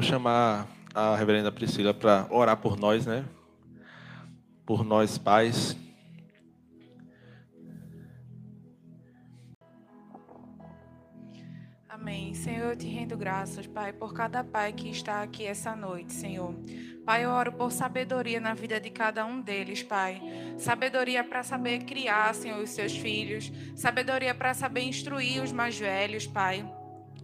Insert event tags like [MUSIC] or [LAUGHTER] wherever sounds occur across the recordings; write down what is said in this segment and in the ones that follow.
vou chamar a reverenda Priscila para orar por nós, né? Por nós pais. Amém. Senhor, eu te rendo graças, Pai, por cada pai que está aqui essa noite, Senhor. Pai, eu oro por sabedoria na vida de cada um deles, Pai. Sabedoria para saber criar, Senhor, os seus filhos. Sabedoria para saber instruir os mais velhos, Pai.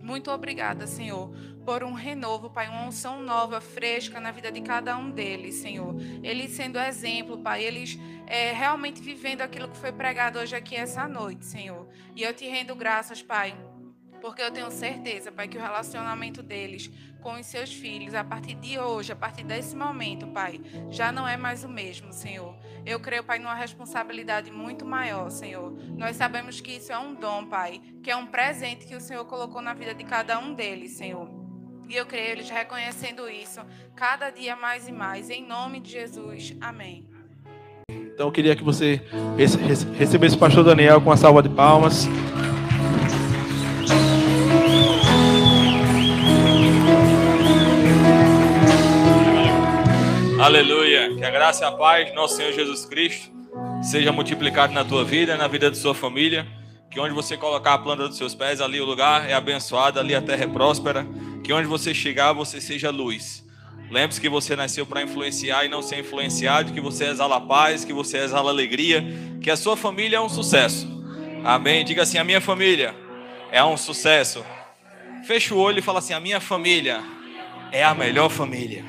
Muito obrigada, Senhor, por um renovo, Pai, uma unção nova, fresca na vida de cada um deles, Senhor. Eles sendo exemplo, Pai, eles é, realmente vivendo aquilo que foi pregado hoje aqui essa noite, Senhor. E eu te rendo graças, Pai, porque eu tenho certeza, Pai, que o relacionamento deles com os seus filhos, a partir de hoje, a partir desse momento, Pai, já não é mais o mesmo, Senhor. Eu creio, Pai, numa responsabilidade muito maior, Senhor. Nós sabemos que isso é um dom, Pai, que é um presente que o Senhor colocou na vida de cada um deles, Senhor. E eu creio eles reconhecendo isso cada dia mais e mais. Em nome de Jesus. Amém. Então eu queria que você recebesse o pastor Daniel com uma salva de palmas. Aleluia. Que a graça e a paz, nosso Senhor Jesus Cristo, seja multiplicado na tua vida, na vida da sua família. Que onde você colocar a planta dos seus pés, ali o lugar é abençoado, ali a terra é próspera. Que onde você chegar, você seja luz. Lembre-se que você nasceu para influenciar e não ser influenciado, que você exala paz, que você exala alegria, que a sua família é um sucesso. Amém? Diga assim: a minha família é um sucesso. Feche o olho e fala assim: a minha família é a melhor família.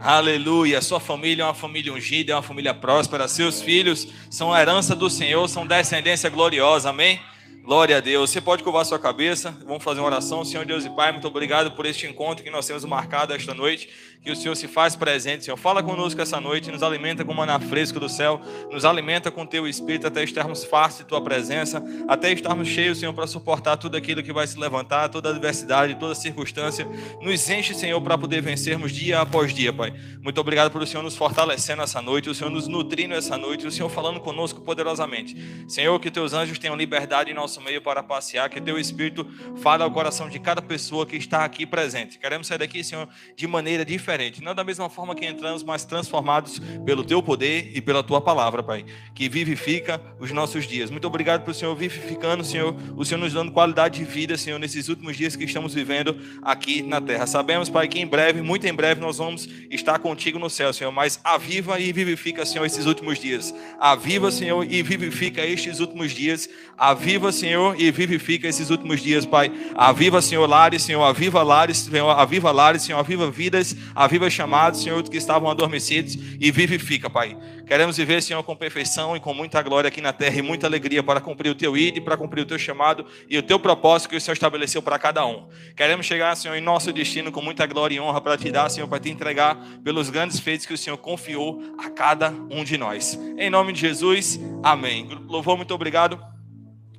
Aleluia. Sua família é uma família ungida, é uma família próspera. Seus filhos são a herança do Senhor, são descendência gloriosa. Amém? Glória a Deus. Você pode curvar sua cabeça. Vamos fazer uma oração. Senhor Deus e Pai, muito obrigado por este encontro que nós temos marcado esta noite que o Senhor se faz presente, Senhor. Fala conosco essa noite, nos alimenta com maná fresco do céu, nos alimenta com teu espírito até estarmos fartos de tua presença, até estarmos cheios, Senhor, para suportar tudo aquilo que vai se levantar, toda adversidade, toda circunstância. Nos enche, Senhor, para poder vencermos dia após dia, Pai. Muito obrigado por o Senhor nos fortalecendo essa noite, o Senhor nos nutrindo essa noite, o Senhor falando conosco poderosamente. Senhor, que teus anjos tenham liberdade em nosso meio para passear, que teu espírito fale ao coração de cada pessoa que está aqui presente. Queremos sair daqui, Senhor, de maneira diferente. Não da mesma forma que entramos, mas transformados pelo teu poder e pela tua palavra, Pai, que vivifica os nossos dias. Muito obrigado por o Senhor vivificando, Senhor, o Senhor nos dando qualidade de vida, Senhor, nesses últimos dias que estamos vivendo aqui na terra. Sabemos, Pai, que em breve, muito em breve, nós vamos estar contigo no céu, Senhor, mas aviva e vivifica, Senhor, esses últimos dias. Aviva, Senhor, e vivifica estes últimos dias. Aviva, Senhor, e vivifica esses últimos dias, Pai. Aviva, Senhor, lares, Senhor, aviva lares, Senhor, aviva lares, Senhor, aviva vidas, aviva chamados, Senhor, que estavam adormecidos e vivifica, Pai. Queremos viver, Senhor, com perfeição e com muita glória aqui na terra e muita alegria para cumprir o teu id, para cumprir o teu chamado e o teu propósito que o Senhor estabeleceu para cada um. Queremos chegar, Senhor, em nosso destino com muita glória e honra para te dar, Senhor, para te entregar pelos grandes feitos que o Senhor confiou a cada um de nós. Em nome de Jesus, amém. Louvor, muito obrigado.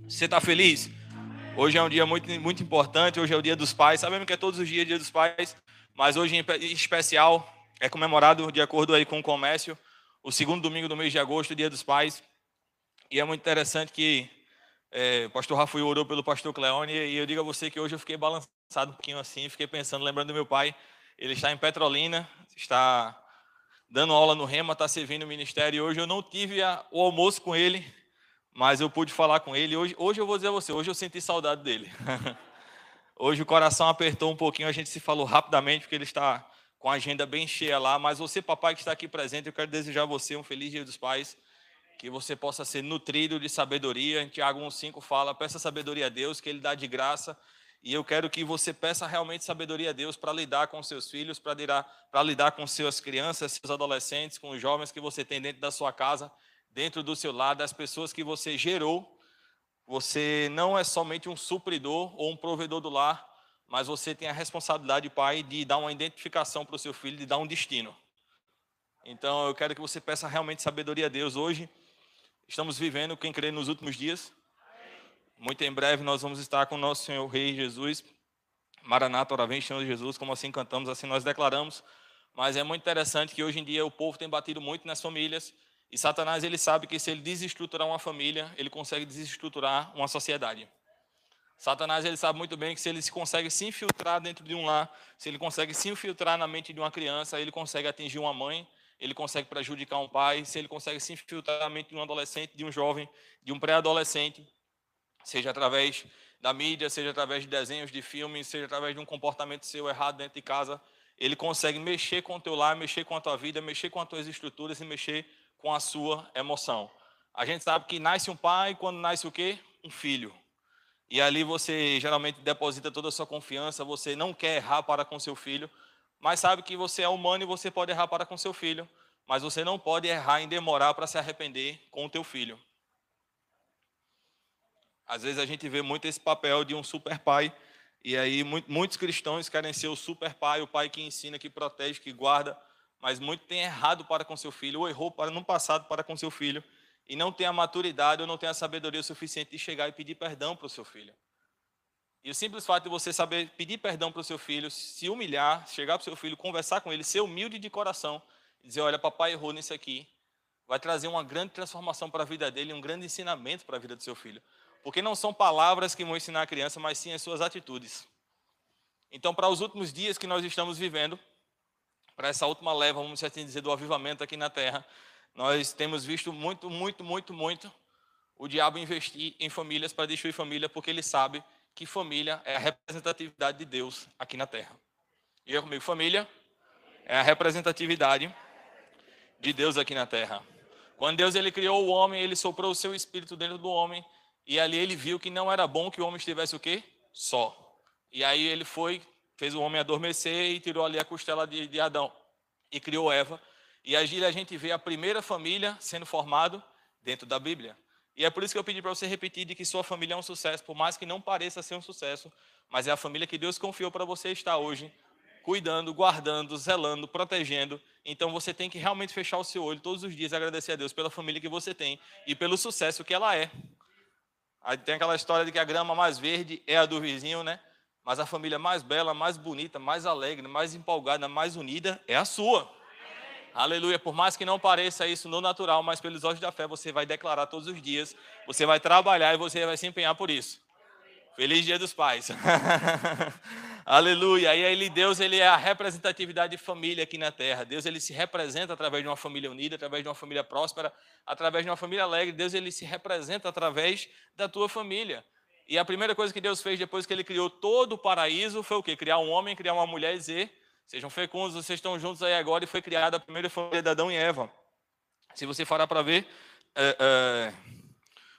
Você está feliz? Hoje é um dia muito, muito importante, hoje é o dia dos pais. Sabemos que é todos os dias dia dos pais, mas hoje em especial é comemorado, de acordo aí com o comércio, o segundo domingo do mês de agosto, Dia dos Pais. E é muito interessante que é, o pastor Rafael orou pelo pastor Cleone e eu digo a você que hoje eu fiquei balançado um pouquinho assim, fiquei pensando, lembrando do meu pai, ele está em Petrolina, está dando aula no Rema, está servindo o ministério e hoje eu não tive a, o almoço com ele, mas eu pude falar com ele. Hoje, hoje eu vou dizer a você, hoje eu senti saudade dele. [LAUGHS] Hoje o coração apertou um pouquinho, a gente se falou rapidamente, porque ele está com a agenda bem cheia lá. Mas você, papai, que está aqui presente, eu quero desejar a você um feliz Dia dos Pais. Que você possa ser nutrido de sabedoria. Em Tiago 1,5 fala: peça sabedoria a Deus, que Ele dá de graça. E eu quero que você peça realmente sabedoria a Deus para lidar com seus filhos, para lidar, para lidar com suas crianças, seus adolescentes, com os jovens que você tem dentro da sua casa, dentro do seu lado, das pessoas que você gerou você não é somente um supridor ou um provedor do lar, mas você tem a responsabilidade, pai, de dar uma identificação para o seu filho, de dar um destino. Então eu quero que você peça realmente sabedoria a Deus hoje. Estamos vivendo, quem crê, nos últimos dias. Muito em breve nós vamos estar com o nosso Senhor Rei Jesus. Maranata, ora vem, Senhor Jesus, como assim cantamos, assim nós declaramos. Mas é muito interessante que hoje em dia o povo tem batido muito nas famílias e Satanás ele sabe que se ele desestruturar uma família, ele consegue desestruturar uma sociedade. Satanás ele sabe muito bem que se ele consegue se infiltrar dentro de um lar, se ele consegue se infiltrar na mente de uma criança, ele consegue atingir uma mãe, ele consegue prejudicar um pai, se ele consegue se infiltrar na mente de um adolescente, de um jovem, de um pré-adolescente, seja através da mídia, seja através de desenhos, de filmes, seja através de um comportamento seu errado dentro de casa, ele consegue mexer com o teu lar, mexer com a tua vida, mexer com as tuas estruturas e mexer com a sua emoção. A gente sabe que nasce um pai quando nasce o quê? Um filho. E ali você geralmente deposita toda a sua confiança, você não quer errar para com seu filho, mas sabe que você é humano e você pode errar para com seu filho, mas você não pode errar em demorar para se arrepender com o teu filho. Às vezes a gente vê muito esse papel de um super pai, e aí muitos cristãos querem ser o super pai, o pai que ensina, que protege, que guarda, mas muito tem errado para com seu filho, ou errou para no passado para com seu filho, e não tem a maturidade ou não tem a sabedoria suficiente de chegar e pedir perdão para o seu filho. E o simples fato de você saber pedir perdão para o seu filho, se humilhar, chegar para o seu filho, conversar com ele, ser humilde de coração, dizer: Olha, papai errou nisso aqui, vai trazer uma grande transformação para a vida dele, um grande ensinamento para a vida do seu filho. Porque não são palavras que vão ensinar a criança, mas sim as suas atitudes. Então, para os últimos dias que nós estamos vivendo, para essa última leva, vamos assim dizer, do avivamento aqui na terra, nós temos visto muito, muito, muito, muito o diabo investir em famílias para destruir família, porque ele sabe que família é a representatividade de Deus aqui na terra. E eu comigo, família é a representatividade de Deus aqui na terra. Quando Deus ele criou o homem, ele soprou o seu espírito dentro do homem, e ali ele viu que não era bom que o homem estivesse o quê? Só. E aí ele foi, fez o homem adormecer e tirou ali a costela de, de Adão e criou Eva. E aí a gente vê a primeira família sendo formado dentro da Bíblia. E é por isso que eu pedi para você repetir de que sua família é um sucesso, por mais que não pareça ser um sucesso, mas é a família que Deus confiou para você estar hoje, cuidando, guardando, zelando, protegendo. Então você tem que realmente fechar o seu olho todos os dias e agradecer a Deus pela família que você tem e pelo sucesso que ela é. Aí tem aquela história de que a grama mais verde é a do vizinho, né? Mas a família mais bela, mais bonita, mais alegre, mais empolgada, mais unida é a sua. Aleluia. Por mais que não pareça isso no natural, mas pelos olhos da fé você vai declarar todos os dias, você vai trabalhar e você vai se empenhar por isso. Feliz Dia dos Pais. [LAUGHS] Aleluia. E aí Deus ele é a representatividade de família aqui na terra. Deus ele se representa através de uma família unida, através de uma família próspera, através de uma família alegre. Deus ele se representa através da tua família. E a primeira coisa que Deus fez depois que ele criou todo o paraíso foi o quê? Criar um homem, criar uma mulher e dizer: Sejam fecundos, vocês estão juntos aí agora e foi criada a primeira família de Adão e Eva. Se você parar para ver, é, é,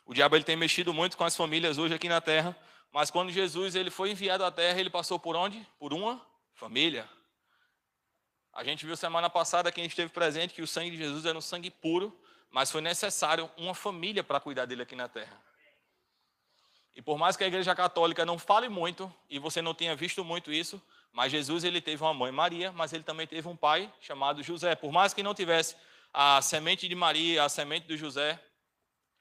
o diabo ele tem mexido muito com as famílias hoje aqui na terra, mas quando Jesus ele foi enviado à terra, ele passou por onde? Por uma família. A gente viu semana passada, quem esteve presente, que o sangue de Jesus era um sangue puro, mas foi necessário uma família para cuidar dele aqui na terra. E por mais que a igreja católica não fale muito, e você não tenha visto muito isso, mas Jesus ele teve uma mãe Maria, mas ele também teve um pai chamado José. Por mais que não tivesse a semente de Maria, a semente de José,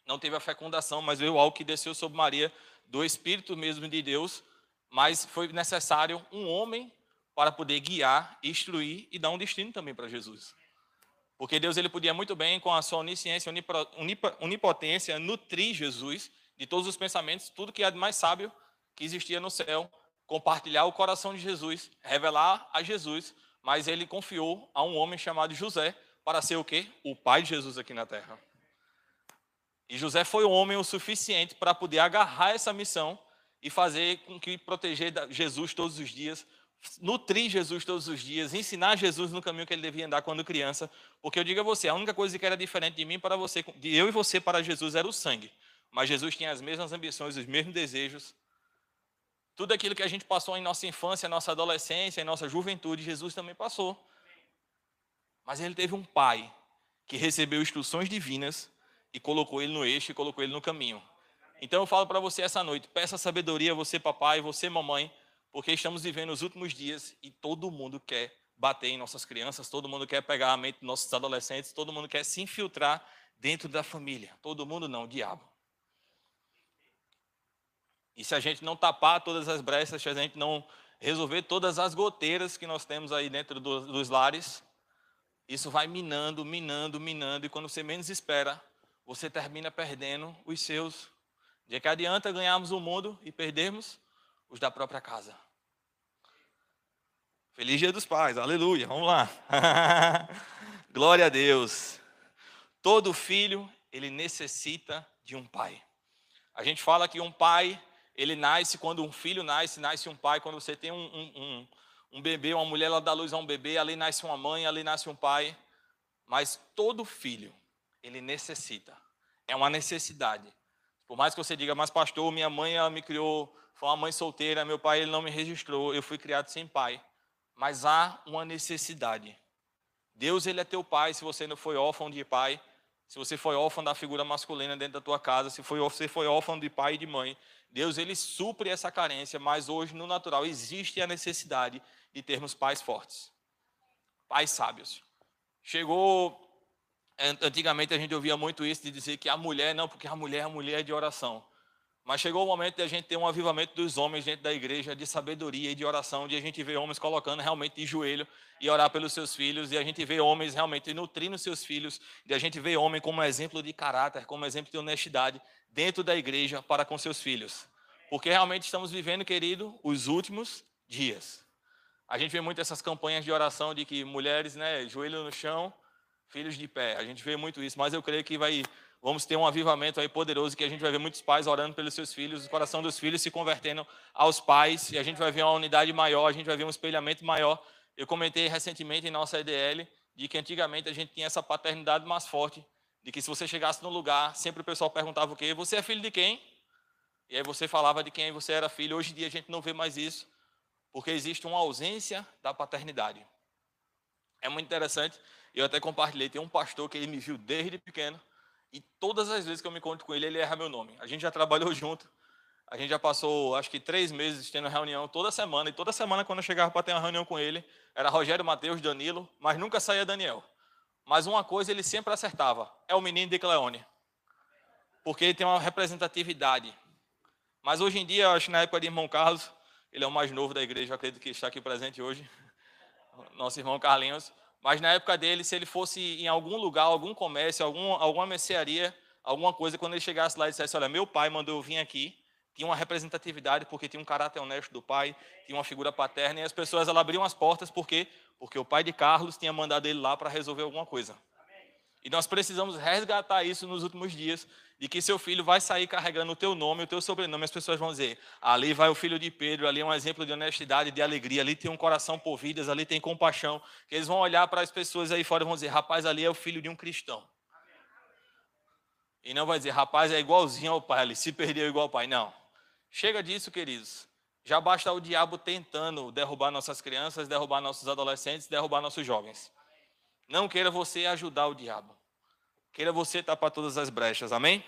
não teve a fecundação, mas veio algo que desceu sobre Maria do Espírito mesmo de Deus. Mas foi necessário um homem para poder guiar, instruir e dar um destino também para Jesus. Porque Deus ele podia muito bem, com a sua onisciência, onipotência, nutrir Jesus de todos os pensamentos, tudo que é de mais sábio que existia no céu, compartilhar o coração de Jesus, revelar a Jesus, mas ele confiou a um homem chamado José para ser o quê? O pai de Jesus aqui na terra. E José foi um homem o suficiente para poder agarrar essa missão e fazer com que proteger Jesus todos os dias, nutrir Jesus todos os dias, ensinar Jesus no caminho que ele devia andar quando criança, porque eu digo a você, a única coisa que era diferente de mim para você, de eu e você para Jesus era o sangue. Mas Jesus tinha as mesmas ambições, os mesmos desejos, tudo aquilo que a gente passou em nossa infância, nossa adolescência, em nossa juventude, Jesus também passou. Mas ele teve um pai que recebeu instruções divinas e colocou ele no eixo e colocou ele no caminho. Então eu falo para você essa noite, peça sabedoria, você papai, você mamãe, porque estamos vivendo os últimos dias e todo mundo quer bater em nossas crianças, todo mundo quer pegar a mente dos nossos adolescentes, todo mundo quer se infiltrar dentro da família. Todo mundo não, o diabo. E se a gente não tapar todas as brechas, se a gente não resolver todas as goteiras que nós temos aí dentro do, dos lares, isso vai minando, minando, minando, e quando você menos espera, você termina perdendo os seus De que adianta ganharmos o mundo e perdermos os da própria casa. Feliz Dia dos Pais, aleluia, vamos lá. [LAUGHS] Glória a Deus. Todo filho, ele necessita de um pai. A gente fala que um pai, ele nasce quando um filho nasce, nasce um pai. Quando você tem um, um, um, um bebê, uma mulher, ela dá luz a um bebê, ali nasce uma mãe, ali nasce um pai. Mas todo filho, ele necessita. É uma necessidade. Por mais que você diga, mas pastor, minha mãe ela me criou, foi uma mãe solteira, meu pai ele não me registrou, eu fui criado sem pai. Mas há uma necessidade. Deus ele é teu pai, se você não foi órfão de pai, se você foi órfão da figura masculina dentro da tua casa, se foi, você foi órfão de pai e de mãe, Deus ele supre essa carência, mas hoje no natural existe a necessidade de termos pais fortes, pais sábios. Chegou antigamente a gente ouvia muito isso de dizer que a mulher não, porque a mulher é a mulher de oração. Mas chegou o momento de a gente ter um avivamento dos homens dentro da igreja, de sabedoria e de oração, de a gente ver homens colocando realmente de joelho e orar pelos seus filhos, e a gente ver homens realmente nutrindo seus filhos, de a gente ver homem como exemplo de caráter, como exemplo de honestidade dentro da igreja para com seus filhos. Porque realmente estamos vivendo, querido, os últimos dias. A gente vê muito essas campanhas de oração de que mulheres, né, joelho no chão, filhos de pé. A gente vê muito isso, mas eu creio que vai Vamos ter um avivamento aí poderoso que a gente vai ver muitos pais orando pelos seus filhos, o coração dos filhos se convertendo aos pais, e a gente vai ver uma unidade maior, a gente vai ver um espelhamento maior. Eu comentei recentemente em nossa EDL de que antigamente a gente tinha essa paternidade mais forte, de que se você chegasse no lugar, sempre o pessoal perguntava o quê? Você é filho de quem? E aí você falava de quem você era filho. Hoje em dia a gente não vê mais isso, porque existe uma ausência da paternidade. É muito interessante. Eu até compartilhei, tem um pastor que ele me viu desde pequeno, e todas as vezes que eu me encontro com ele, ele erra meu nome. A gente já trabalhou [LAUGHS] junto. A gente já passou, acho que três meses tendo reunião toda semana. E toda semana, quando eu chegava para ter uma reunião com ele, era Rogério, Mateus, Danilo, mas nunca saía Daniel. Mas uma coisa ele sempre acertava: é o menino de Cleone. Porque ele tem uma representatividade. Mas hoje em dia, acho que na época de irmão Carlos, ele é o mais novo da igreja, acredito que está aqui presente hoje. [LAUGHS] Nosso irmão Carlinhos. Mas na época dele, se ele fosse em algum lugar, algum comércio, algum, alguma mercearia, alguma coisa, quando ele chegasse lá e dissesse: Olha, meu pai mandou eu vir aqui, tinha uma representatividade, porque tinha um caráter honesto do pai, tinha uma figura paterna, e as pessoas elas abriam as portas, por quê? Porque o pai de Carlos tinha mandado ele lá para resolver alguma coisa. E nós precisamos resgatar isso nos últimos dias, de que seu filho vai sair carregando o teu nome, o teu sobrenome, as pessoas vão dizer, ali vai o filho de Pedro, ali é um exemplo de honestidade, de alegria, ali tem um coração por vidas, ali tem compaixão, que eles vão olhar para as pessoas aí fora e vão dizer, rapaz, ali é o filho de um cristão. E não vai dizer, rapaz, é igualzinho ao pai, ele se perdeu igual ao pai. Não. Chega disso, queridos. Já basta o diabo tentando derrubar nossas crianças, derrubar nossos adolescentes, derrubar nossos jovens. Não queira você ajudar o diabo. Queira você tapar todas as brechas, amém?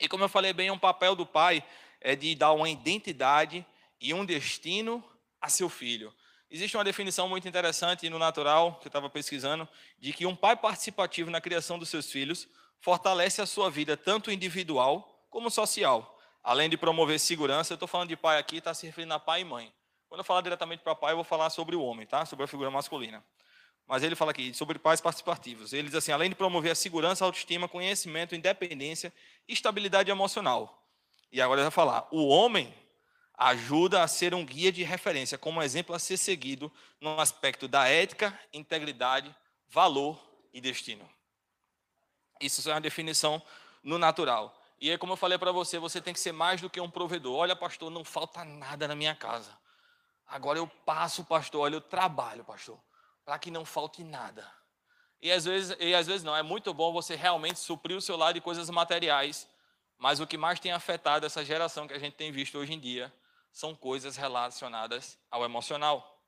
E como eu falei bem, um papel do pai é de dar uma identidade e um destino a seu filho. Existe uma definição muito interessante no natural, que eu estava pesquisando, de que um pai participativo na criação dos seus filhos fortalece a sua vida, tanto individual como social. Além de promover segurança, eu estou falando de pai aqui, está se referindo a pai e mãe. Quando eu falar diretamente para pai, eu vou falar sobre o homem, tá? Sobre a figura masculina. Mas ele fala aqui sobre pais participativos. Ele diz assim: além de promover a segurança, a autoestima, conhecimento, independência e estabilidade emocional. E agora ele vai falar: o homem ajuda a ser um guia de referência, como exemplo a ser seguido no aspecto da ética, integridade, valor e destino. Isso é uma definição no natural. E aí, como eu falei para você, você tem que ser mais do que um provedor. Olha, pastor, não falta nada na minha casa. Agora eu passo, pastor, olha, eu trabalho, pastor para que não falte nada. E às, vezes, e às vezes não, é muito bom você realmente suprir o seu lado de coisas materiais, mas o que mais tem afetado essa geração que a gente tem visto hoje em dia são coisas relacionadas ao emocional.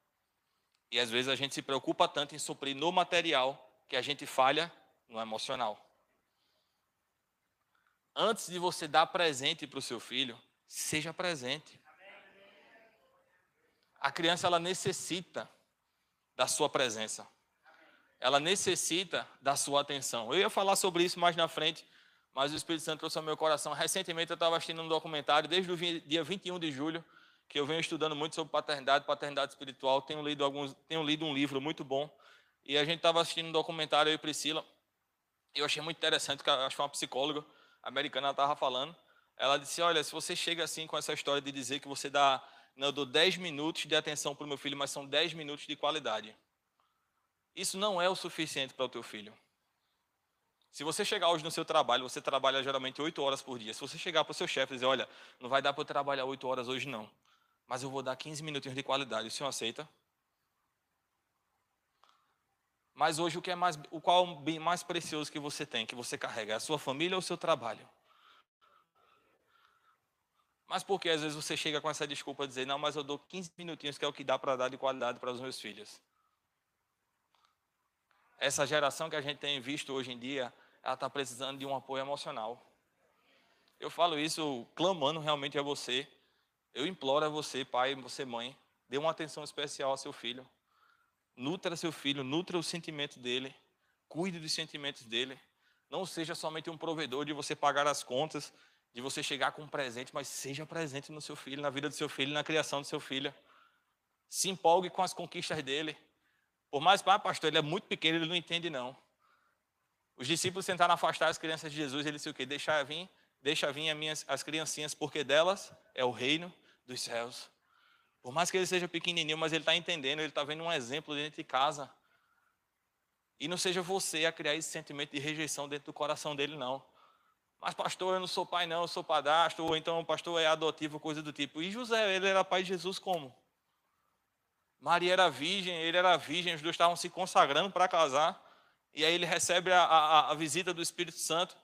E às vezes a gente se preocupa tanto em suprir no material que a gente falha no emocional. Antes de você dar presente para o seu filho, seja presente. A criança ela necessita da sua presença. Ela necessita da sua atenção. Eu ia falar sobre isso mais na frente, mas o Espírito Santo trouxe ao meu coração. Recentemente eu estava assistindo um documentário, desde o dia 21 de julho, que eu venho estudando muito sobre paternidade, paternidade espiritual. Tenho lido, alguns, tenho lido um livro muito bom. E a gente estava assistindo um documentário, eu e Priscila. Eu achei muito interessante, acho que uma psicóloga americana estava falando. Ela disse: Olha, se você chega assim com essa história de dizer que você dá, não, eu dou 10 minutos de atenção para o meu filho, mas são 10 minutos de qualidade. Isso não é o suficiente para o teu filho. Se você chegar hoje no seu trabalho, você trabalha geralmente 8 horas por dia. Se você chegar para o seu chefe e dizer: Olha, não vai dar para eu trabalhar 8 horas hoje, não, mas eu vou dar 15 minutinhos de qualidade, o senhor aceita? Mas hoje o que é mais, o qual é bem mais precioso que você tem, que você carrega, é a sua família ou o seu trabalho? Mas por que às vezes você chega com essa desculpa de dizer, não, mas eu dou 15 minutinhos que é o que dá para dar de qualidade para os meus filhos? Essa geração que a gente tem visto hoje em dia, ela está precisando de um apoio emocional. Eu falo isso clamando realmente a você. Eu imploro a você, pai, você, mãe, dê uma atenção especial ao seu filho. Nutra seu filho, nutra o sentimento dele, cuide dos sentimentos dele. Não seja somente um provedor de você pagar as contas, de você chegar com um presente, mas seja presente no seu filho, na vida do seu filho, na criação do seu filho. Se empolgue com as conquistas dele. Por mais, ah, pastor, ele é muito pequeno, ele não entende não. Os discípulos tentaram afastar as crianças de Jesus, ele disse o quê? Deixa vir, deixa vir as, minhas, as criancinhas, porque delas é o reino dos céus. Por mais que ele seja pequenininho, mas ele está entendendo, ele está vendo um exemplo dentro de casa. E não seja você a criar esse sentimento de rejeição dentro do coração dele, não. Mas, pastor, eu não sou pai, não, eu sou padastro, ou então o pastor é adotivo, coisa do tipo. E José, ele era pai de Jesus como? Maria era virgem, ele era virgem, os dois estavam se consagrando para casar. E aí ele recebe a, a, a, visita do Espírito Santo.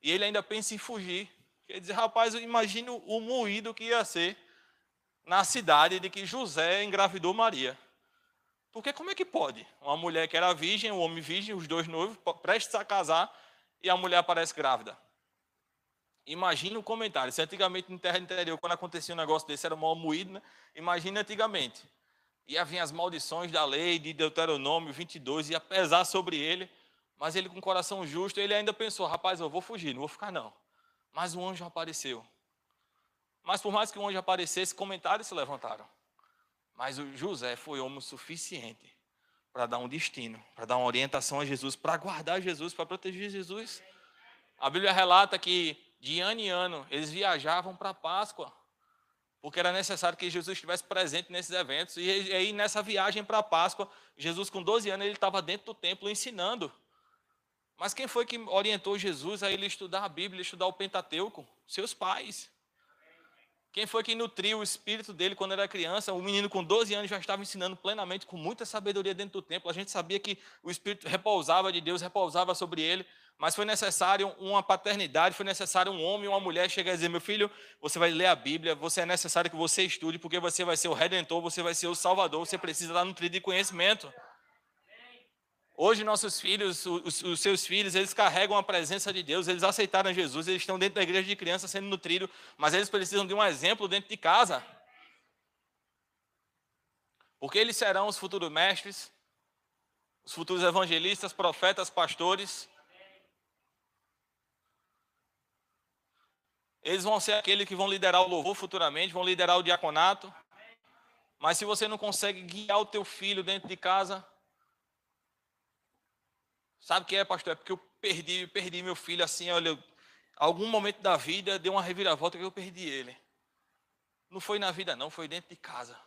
E ele ainda pensa em fugir. Quer dizer, rapaz, eu imagino o moído que ia ser na cidade de que José engravidou Maria. Porque como é que pode? Uma mulher que era virgem, um homem virgem, os dois noivos, prestes a casar, e a mulher aparece grávida. Imagina o comentário. Se antigamente em terra interior, quando acontecia um negócio desse, era mal moído, né? Imagina antigamente. Ia vir as maldições da lei de Deuteronômio 22, ia pesar sobre ele, mas ele com coração justo, ele ainda pensou, rapaz, eu vou fugir, não vou ficar não. Mas o anjo apareceu. Mas por mais que o anjo aparecesse, comentários se levantaram. Mas o José foi homem suficiente para dar um destino, para dar uma orientação a Jesus, para guardar Jesus, para proteger Jesus. A Bíblia relata que de ano em ano eles viajavam para a Páscoa, porque era necessário que Jesus estivesse presente nesses eventos. E aí nessa viagem para a Páscoa, Jesus com 12 anos ele estava dentro do templo ensinando. Mas quem foi que orientou Jesus a ele estudar a Bíblia, estudar o Pentateuco? Seus pais. Quem foi que nutriu o espírito dele quando era criança? O menino com 12 anos já estava ensinando plenamente, com muita sabedoria dentro do templo. A gente sabia que o espírito repousava de Deus, repousava sobre ele, mas foi necessário uma paternidade, foi necessário um homem e uma mulher chegar e dizer: Meu filho, você vai ler a Bíblia, você é necessário que você estude, porque você vai ser o redentor, você vai ser o salvador, você precisa estar nutrido de conhecimento. Hoje, nossos filhos, os, os, seus filhos, eles carregam a presença de Deus, eles aceitaram Jesus, eles estão dentro da igreja de criança sendo nutridos, mas eles precisam de um exemplo dentro de casa. Porque eles serão os futuros mestres, os futuros evangelistas, profetas, pastores. Eles vão ser aqueles que vão liderar o louvor futuramente, vão liderar o diaconato. Mas se você não consegue guiar o teu filho dentro de casa, Sabe o que é, pastor? É porque eu perdi, perdi meu filho assim, olha, algum momento da vida deu uma reviravolta que eu perdi ele. Não foi na vida não, foi dentro de casa.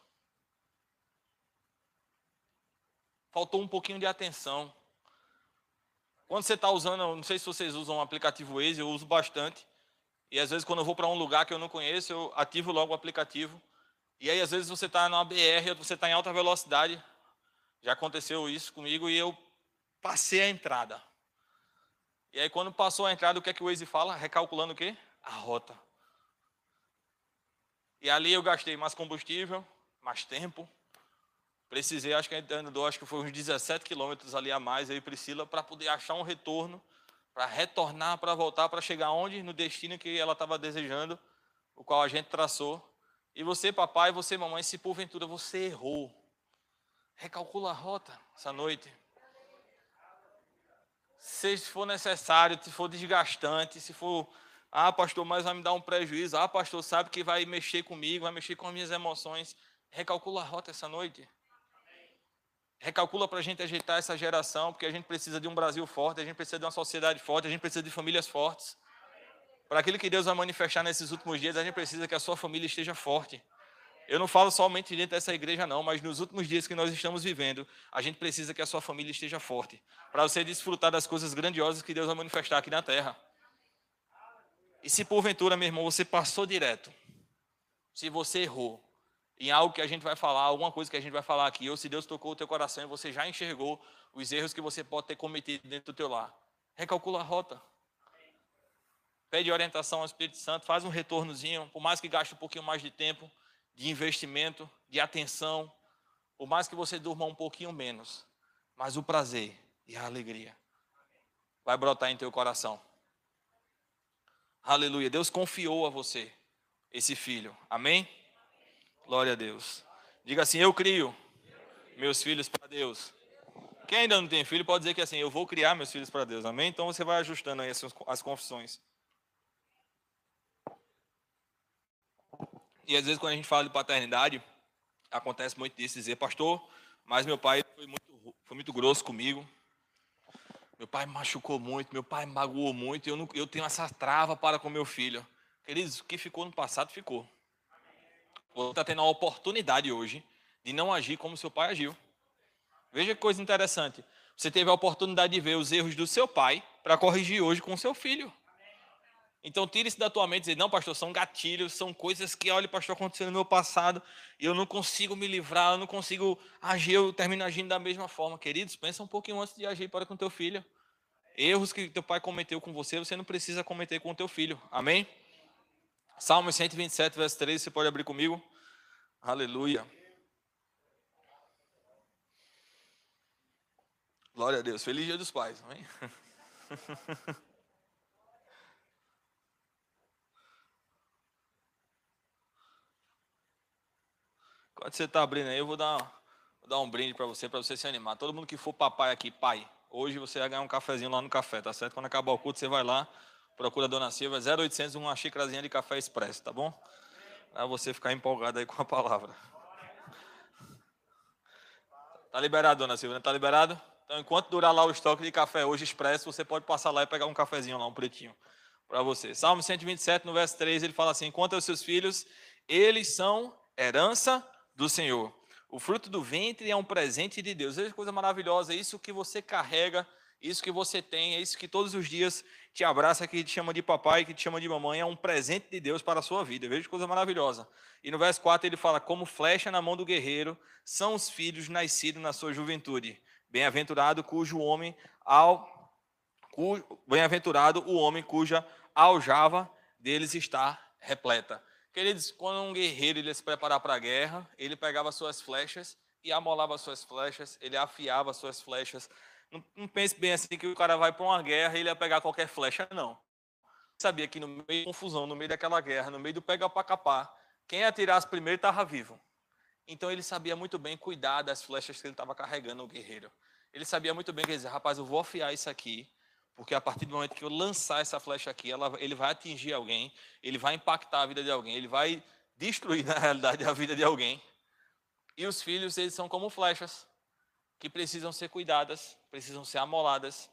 Faltou um pouquinho de atenção. Quando você está usando, não sei se vocês usam o aplicativo Waze, eu uso bastante. E às vezes quando eu vou para um lugar que eu não conheço, eu ativo logo o aplicativo. E aí às vezes você está na BR, você está em alta velocidade. Já aconteceu isso comigo e eu passei a entrada. E aí, quando passou a entrada, o que é que o Waze fala? Recalculando o quê? A rota. E ali eu gastei mais combustível, mais tempo. Precisei, acho que ainda andou, acho que foi uns 17 quilômetros ali a mais aí, Priscila, para poder achar um retorno, para retornar, para voltar, para chegar onde? No destino que ela estava desejando, o qual a gente traçou. E você, papai, você, mamãe, se porventura você errou, recalcula a rota essa noite se for necessário, se for desgastante, se for, ah, pastor, mas vai me dar um prejuízo, ah, pastor, sabe que vai mexer comigo, vai mexer com as minhas emoções, recalcula a rota essa noite. Recalcula para a gente ajeitar essa geração, porque a gente precisa de um Brasil forte, a gente precisa de uma sociedade forte, a gente precisa de famílias fortes. Para aquilo que Deus vai manifestar nesses últimos dias, a gente precisa que a sua família esteja forte. Eu não falo somente dentro dessa igreja, não, mas nos últimos dias que nós estamos vivendo, a gente precisa que a sua família esteja forte. Para você desfrutar das coisas grandiosas que Deus vai manifestar aqui na terra. E se porventura, meu irmão, você passou direto, se você errou em algo que a gente vai falar, alguma coisa que a gente vai falar aqui, ou se Deus tocou o teu coração e você já enxergou os erros que você pode ter cometido dentro do teu lar, recalcula a rota. Pede orientação ao Espírito Santo, faz um retornozinho, por mais que gaste um pouquinho mais de tempo, de investimento, de atenção, por mais que você durma um pouquinho menos, mas o prazer e a alegria vai brotar em teu coração. Aleluia. Deus confiou a você esse filho. Amém? Glória a Deus. Diga assim: Eu crio meus filhos para Deus. Quem ainda não tem filho pode dizer que assim, eu vou criar meus filhos para Deus. Amém? Então você vai ajustando aí as, as confissões. E às vezes quando a gente fala de paternidade, acontece muito disso, dizer, pastor, mas meu pai foi muito, foi muito grosso comigo. Meu pai machucou muito, meu pai magoou muito, eu, não, eu tenho essa trava para com meu filho. Queridos, o que ficou no passado, ficou. Você está tendo a oportunidade hoje de não agir como seu pai agiu. Veja que coisa interessante. Você teve a oportunidade de ver os erros do seu pai para corrigir hoje com seu filho. Então tire isso da tua mente e dizer, não, pastor, são gatilhos, são coisas que, olha, pastor, aconteceu no meu passado e eu não consigo me livrar, eu não consigo agir, eu termino agindo da mesma forma. Queridos, pensa um pouquinho antes de agir para com teu filho. Erros que teu pai cometeu com você, você não precisa cometer com teu filho. Amém? Salmo 127, verso 3, você pode abrir comigo? Aleluia. Glória a Deus. Feliz dia dos pais. Amém? [LAUGHS] Quando você está abrindo aí, eu vou dar, vou dar um brinde para você, para você se animar. Todo mundo que for papai aqui, pai, hoje você vai ganhar um cafezinho lá no café, tá certo? Quando acabar o culto, você vai lá, procura Dona Silva, 0800, uma xícarazinha de café expresso, tá bom? Para você ficar empolgado aí com a palavra. Tá liberado, Dona Silva, né? Tá liberado? Então, enquanto durar lá o estoque de café hoje expresso, você pode passar lá e pegar um cafezinho lá, um pretinho, para você. Salmo 127, no verso 3, ele fala assim: Quanto aos seus filhos, eles são herança do Senhor. O fruto do ventre é um presente de Deus. Veja que coisa maravilhosa, isso que você carrega, isso que você tem, é isso que todos os dias te abraça, que te chama de papai, que te chama de mamãe, é um presente de Deus para a sua vida. Veja que coisa maravilhosa. E no verso 4 ele fala: Como flecha na mão do guerreiro, são os filhos nascidos na sua juventude. Bem-aventurado cujo homem ao bem-aventurado o homem cuja aljava deles está repleta. Queridos, quando um guerreiro ele se preparar para a guerra, ele pegava suas flechas e amolava suas flechas, ele afiava suas flechas. Não, não pense bem assim que o cara vai para uma guerra e ele ia pegar qualquer flecha, não. Sabia que no meio da confusão, no meio daquela guerra, no meio do pega para capar, quem atirasse primeiro estava vivo. Então ele sabia muito bem cuidar das flechas que ele estava carregando, o guerreiro. Ele sabia muito bem, quer dizer, rapaz, eu vou afiar isso aqui, porque a partir do momento que eu lançar essa flecha aqui, ela, ele vai atingir alguém, ele vai impactar a vida de alguém, ele vai destruir, [LAUGHS] na realidade, a vida de alguém. E os filhos, eles são como flechas, que precisam ser cuidadas, precisam ser amoladas.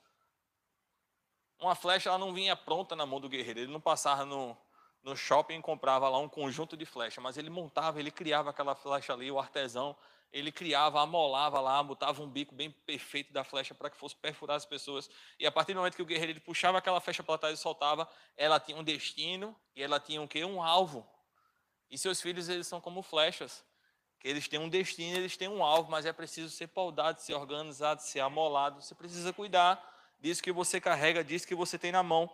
Uma flecha, ela não vinha pronta na mão do guerreiro, ele não passava no, no shopping e comprava lá um conjunto de flechas, mas ele montava, ele criava aquela flecha ali, o artesão, ele criava, amolava lá, botava um bico bem perfeito da flecha para que fosse perfurar as pessoas. E a partir do momento que o guerreiro ele puxava aquela flecha para trás e soltava, ela tinha um destino e ela tinha um quê? Um alvo. E seus filhos eles são como flechas, que eles têm um destino, eles têm um alvo, mas é preciso ser paudado, ser organizado, ser amolado. Você precisa cuidar disso que você carrega, disso que você tem na mão.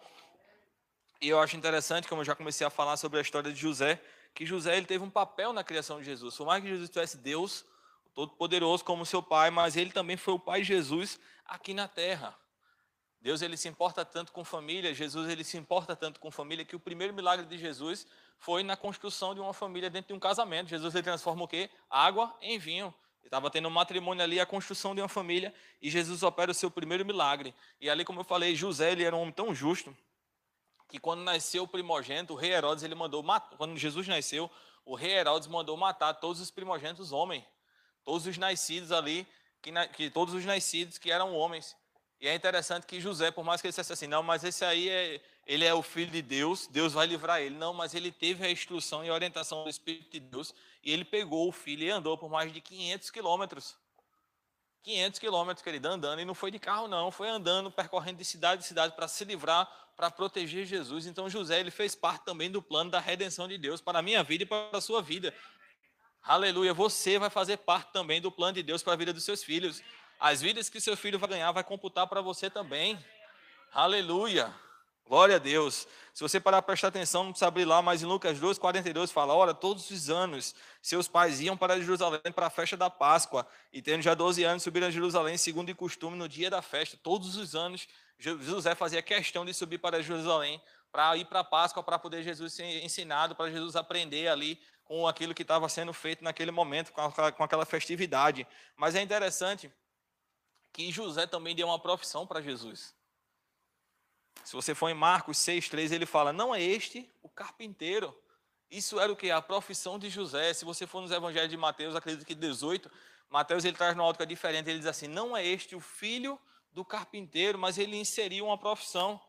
E eu acho interessante, como eu já comecei a falar sobre a história de José, que José ele teve um papel na criação de Jesus. Por mais que Jesus tivesse Deus, todo-poderoso como seu pai, mas ele também foi o pai de Jesus aqui na terra. Deus ele se importa tanto com família, Jesus ele se importa tanto com família que o primeiro milagre de Jesus foi na construção de uma família dentro de um casamento. Jesus ele transforma o quê? Água em vinho. Estava tendo um matrimônio ali, a construção de uma família, e Jesus opera o seu primeiro milagre. E ali, como eu falei, José ele era um homem tão justo que quando nasceu o primogênito, o rei Herodes ele mandou matar, quando Jesus nasceu, o rei Herodes mandou matar todos os primogênitos homens. Todos os nascidos ali, que, que, todos os nascidos que eram homens. E é interessante que José, por mais que ele dissesse assim, não, mas esse aí é, ele é o filho de Deus, Deus vai livrar ele. Não, mas ele teve a instrução e a orientação do Espírito de Deus e ele pegou o filho e andou por mais de 500 quilômetros. 500 quilômetros, querido, andando. E não foi de carro, não. Foi andando, percorrendo de cidade em cidade para se livrar, para proteger Jesus. Então, José, ele fez parte também do plano da redenção de Deus para a minha vida e para a sua vida. Aleluia. Você vai fazer parte também do plano de Deus para a vida dos seus filhos. As vidas que seu filho vai ganhar vai computar para você também. Aleluia. Glória a Deus. Se você parar para prestar atenção, não precisa abrir lá, mas em Lucas 2, 42 fala: Ora, todos os anos seus pais iam para Jerusalém para a festa da Páscoa, e tendo já 12 anos, subiram a Jerusalém, segundo o costume, no dia da festa. Todos os anos, José fazia questão de subir para Jerusalém para ir para a Páscoa, para poder Jesus ser ensinado, para Jesus aprender ali com aquilo que estava sendo feito naquele momento, com aquela festividade. Mas é interessante que José também deu uma profissão para Jesus. Se você for em Marcos 6,3, ele fala: Não é este o carpinteiro. Isso era o que? A profissão de José. Se você for nos evangelhos de Mateus, acredito que 18, Mateus ele traz uma ótica diferente. Ele diz assim: Não é este o filho do carpinteiro, mas ele inseriu uma profissão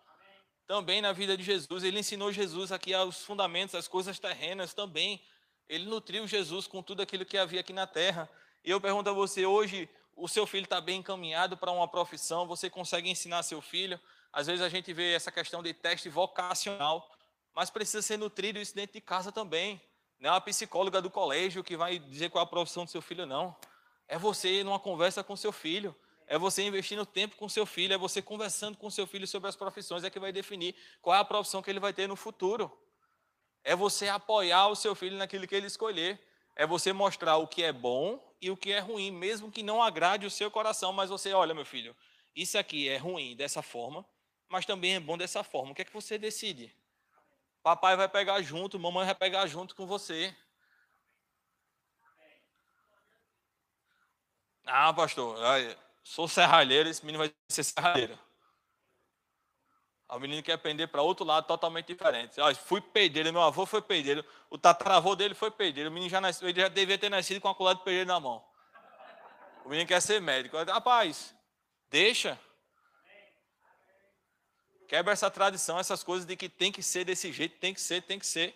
também na vida de Jesus. Ele ensinou Jesus aqui aos fundamentos, as coisas terrenas também. Ele nutriu Jesus com tudo aquilo que havia aqui na terra. E eu pergunto a você, hoje, o seu filho está bem encaminhado para uma profissão? Você consegue ensinar seu filho? Às vezes a gente vê essa questão de teste vocacional, mas precisa ser nutrido isso dentro de casa também. Não é uma psicóloga do colégio que vai dizer qual é a profissão do seu filho, não. É você numa conversa com seu filho. É você investindo tempo com seu filho, é você conversando com seu filho sobre as profissões, é que vai definir qual é a profissão que ele vai ter no futuro. É você apoiar o seu filho naquilo que ele escolher. É você mostrar o que é bom e o que é ruim, mesmo que não agrade o seu coração, mas você, olha, meu filho, isso aqui é ruim dessa forma, mas também é bom dessa forma. O que é que você decide? Papai vai pegar junto, mamãe vai pegar junto com você. Ah, pastor, sou serralheiro, esse menino vai ser serralheiro. O menino quer aprender para outro lado totalmente diferente. Ah, fui peideiro, meu avô foi peideiro, o tataravô dele foi peideiro. O menino já, nasceu, ele já devia ter nascido com a colher de peideiro na mão. O menino quer ser médico. Rapaz, deixa. Quebra essa tradição, essas coisas de que tem que ser desse jeito, tem que ser, tem que ser.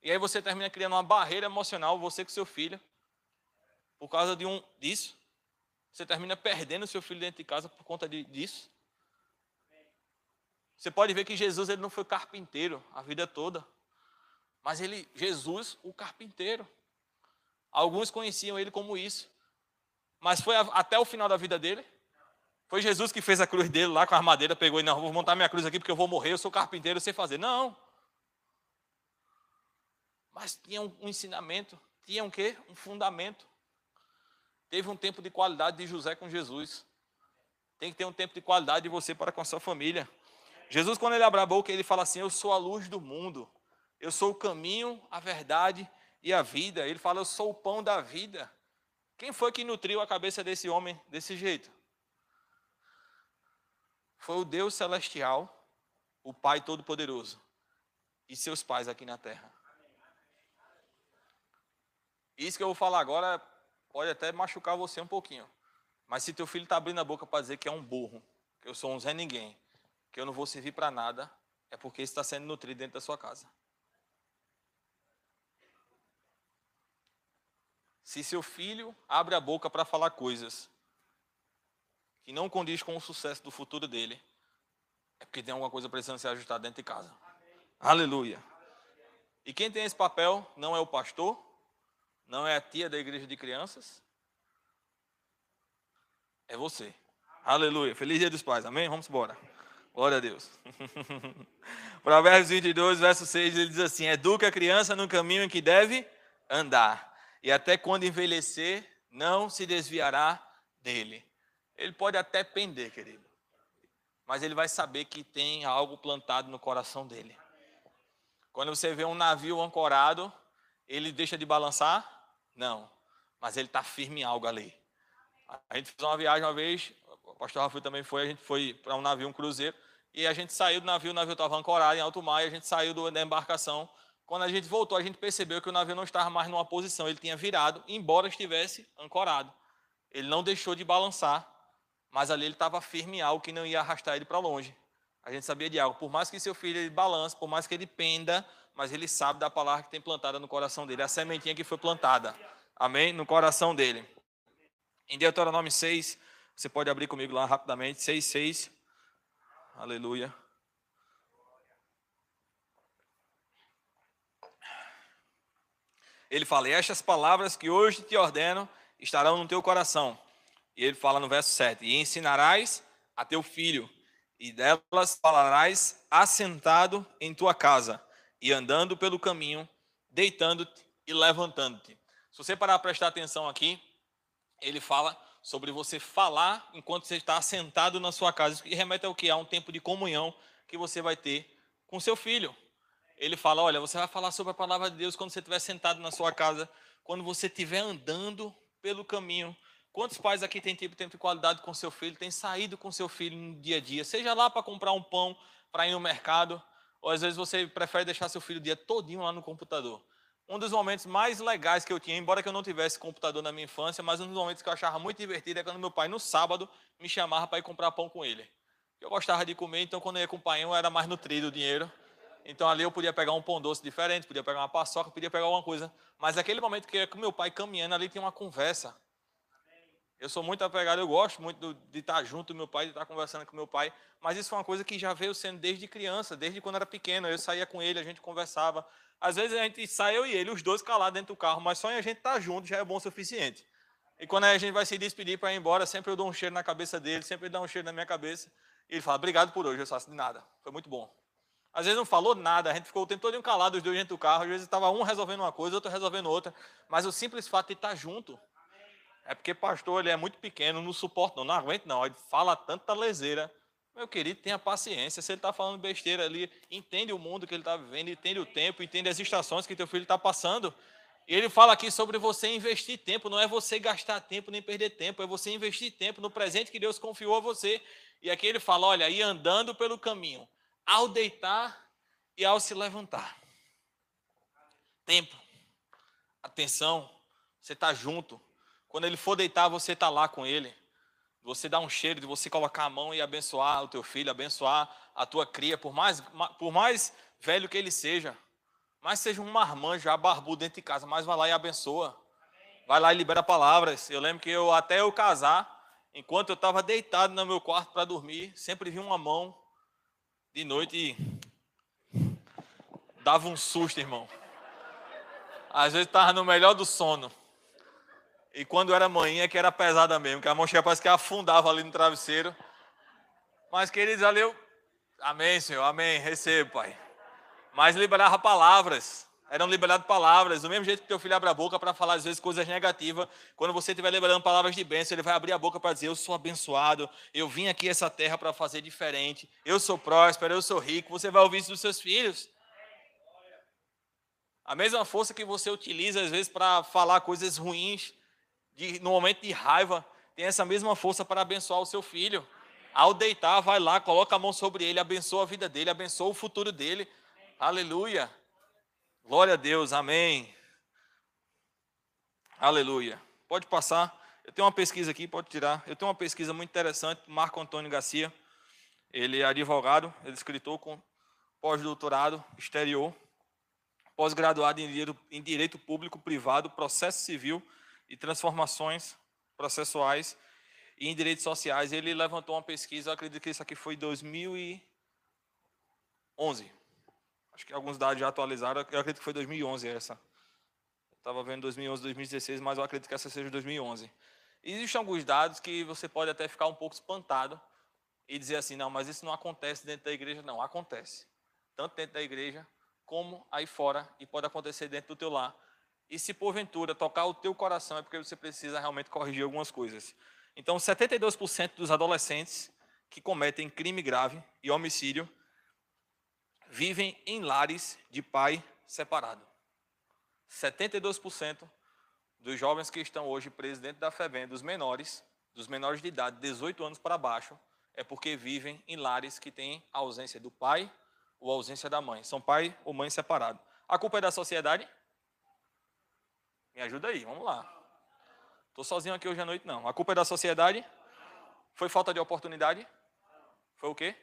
E aí você termina criando uma barreira emocional, você com seu filho, por causa de um disso. Você termina perdendo seu filho dentro de casa por conta de, disso. Você pode ver que Jesus ele não foi carpinteiro a vida toda, mas ele, Jesus, o carpinteiro. Alguns conheciam ele como isso, mas foi até o final da vida dele. Foi Jesus que fez a cruz dele lá com a armadeira, pegou e não, vou montar minha cruz aqui porque eu vou morrer, eu sou carpinteiro, eu sei fazer. Não. Mas tinha um, um ensinamento, tinha um quê? Um fundamento. Teve um tempo de qualidade de José com Jesus. Tem que ter um tempo de qualidade de você para com a sua família. Jesus, quando ele abre a boca, ele fala assim: Eu sou a luz do mundo. Eu sou o caminho, a verdade e a vida. Ele fala: Eu sou o pão da vida. Quem foi que nutriu a cabeça desse homem desse jeito? foi o Deus celestial, o Pai Todo-Poderoso, e seus pais aqui na terra. Isso que eu vou falar agora pode até machucar você um pouquinho. Mas se teu filho está abrindo a boca para dizer que é um burro, que eu sou um Zé Ninguém, que eu não vou servir para nada, é porque está sendo nutrido dentro da sua casa. Se seu filho abre a boca para falar coisas que não condiz com o sucesso do futuro dele, é porque tem alguma coisa precisando ser ajustada dentro de casa. Amém. Aleluia. E quem tem esse papel não é o pastor, não é a tia da igreja de crianças, é você. Aleluia. Feliz dia dos pais. Amém? Vamos embora. Glória a Deus. [LAUGHS] Provérbios 22, verso 6, ele diz assim: Educa a criança no caminho em que deve andar, e até quando envelhecer, não se desviará dele. Ele pode até pender, querido. Mas ele vai saber que tem algo plantado no coração dele. Quando você vê um navio ancorado, ele deixa de balançar? Não. Mas ele está firme em algo ali. A gente fez uma viagem uma vez, pastor Rafael também foi, a gente foi para um navio, um cruzeiro, e a gente saiu do navio, o navio estava ancorado em alto mar, e a gente saiu da embarcação. Quando a gente voltou, a gente percebeu que o navio não estava mais numa posição, ele tinha virado, embora estivesse ancorado. Ele não deixou de balançar, mas ali ele estava firme em algo que não ia arrastar ele para longe. A gente sabia de algo. Por mais que seu filho ele balance, por mais que ele penda, mas ele sabe da palavra que tem plantada no coração dele, a sementinha que foi plantada. Amém? No coração dele. Em Deuteronômio 6, você pode abrir comigo lá rapidamente, 6, 6. Aleluia. Ele fala: estas palavras que hoje te ordeno estarão no teu coração. E ele fala no verso 7: E ensinarás a teu filho, e delas falarás assentado em tua casa, e andando pelo caminho, deitando-te e levantando-te. Se você parar para prestar atenção aqui, ele fala sobre você falar enquanto você está sentado na sua casa. Isso remete ao que? A um tempo de comunhão que você vai ter com seu filho. Ele fala: olha, você vai falar sobre a palavra de Deus quando você estiver sentado na sua casa, quando você estiver andando pelo caminho. Quantos pais aqui têm tido tempo de qualidade com seu filho, têm saído com seu filho no dia a dia, seja lá para comprar um pão, para ir no mercado, ou às vezes você prefere deixar seu filho o dia todinho lá no computador. Um dos momentos mais legais que eu tinha, embora que eu não tivesse computador na minha infância, mas um dos momentos que eu achava muito divertido é quando meu pai, no sábado, me chamava para ir comprar pão com ele. Eu gostava de comer, então quando eu ia com o pai, eu era mais nutrido o dinheiro. Então ali eu podia pegar um pão doce diferente, podia pegar uma paçoca, podia pegar alguma coisa. Mas aquele momento que eu ia com meu pai caminhando, ali tinha uma conversa. Eu sou muito apegado, eu gosto muito de estar junto do meu pai, de estar conversando com meu pai. Mas isso foi uma coisa que já veio sendo desde criança, desde quando era pequeno. Eu saía com ele, a gente conversava. Às vezes a gente sai eu e ele, os dois calados dentro do carro, mas só em a gente estar junto já é bom o suficiente. E quando a gente vai se despedir para ir embora, sempre eu dou um cheiro na cabeça dele, sempre ele dá um cheiro na minha cabeça. E ele fala, obrigado por hoje, eu faço de nada. Foi muito bom. Às vezes não falou nada, a gente ficou o tempo todo calado, os dois dentro do carro, às vezes estava um resolvendo uma coisa, outro resolvendo outra, mas o simples fato de estar junto, é porque pastor ele é muito pequeno, não suporta não, não aguenta não, ele fala tanta leseira. Meu querido, tenha paciência, se ele está falando besteira ali, entende o mundo que ele está vivendo, entende o tempo, entende as estações que teu filho está passando. Ele fala aqui sobre você investir tempo, não é você gastar tempo nem perder tempo, é você investir tempo no presente que Deus confiou a você. E aqui ele fala, olha, ir andando pelo caminho, ao deitar e ao se levantar. Tempo, atenção, você está junto. Quando ele for deitar, você está lá com ele. Você dá um cheiro de você colocar a mão e abençoar o teu filho, abençoar a tua cria, por mais, por mais velho que ele seja. Mas seja um marmanjo, já barbudo dentro de casa, mas vai lá e abençoa. Vai lá e libera palavras. Eu lembro que eu, até eu casar, enquanto eu estava deitado no meu quarto para dormir, sempre vi uma mão de noite e dava um susto, irmão. Às vezes estava no melhor do sono. E quando era manhã, que era pesada mesmo, que a mão chega parece que afundava ali no travesseiro. Mas, queridos, ali eu. Amém, Senhor, amém, recebo, Pai. Mas liberava palavras eram liberadas palavras, do mesmo jeito que teu filho abre a boca para falar às vezes coisas negativas, quando você estiver liberando palavras de bênção, ele vai abrir a boca para dizer: Eu sou abençoado, eu vim aqui essa terra para fazer diferente, eu sou próspero, eu sou rico. Você vai ouvir isso dos seus filhos. A mesma força que você utiliza às vezes para falar coisas ruins, de, no momento de raiva, tem essa mesma força para abençoar o seu filho. Ao deitar, vai lá, coloca a mão sobre ele, abençoa a vida dele, abençoa o futuro dele. Aleluia. Glória a Deus, amém. Aleluia. Pode passar. Eu tenho uma pesquisa aqui, pode tirar. Eu tenho uma pesquisa muito interessante, Marco Antônio Garcia. Ele é advogado, ele é escritor com pós-doutorado exterior, pós-graduado em direito, em direito público privado, processo civil e transformações processuais e em direitos sociais. Ele levantou uma pesquisa, eu acredito que isso aqui foi em 2011. Acho que alguns dados já atualizaram. Eu acredito que foi 2011 essa. Estava vendo 2011, 2016, mas eu acredito que essa seja 2011. Existem alguns dados que você pode até ficar um pouco espantado e dizer assim, não, mas isso não acontece dentro da igreja. Não, acontece. Tanto dentro da igreja, como aí fora, e pode acontecer dentro do teu lar. E se porventura tocar o teu coração, é porque você precisa realmente corrigir algumas coisas. Então, 72% dos adolescentes que cometem crime grave e homicídio vivem em lares de pai separado. 72% dos jovens que estão hoje presos dentro da FEBEM, dos menores, dos menores de idade, 18 anos para baixo, é porque vivem em lares que têm a ausência do pai ou a ausência da mãe. São pai ou mãe separado. A culpa é da sociedade? Me ajuda aí, vamos lá. Estou sozinho aqui hoje à noite, não. A culpa é da sociedade? Foi falta de oportunidade? Foi o quê?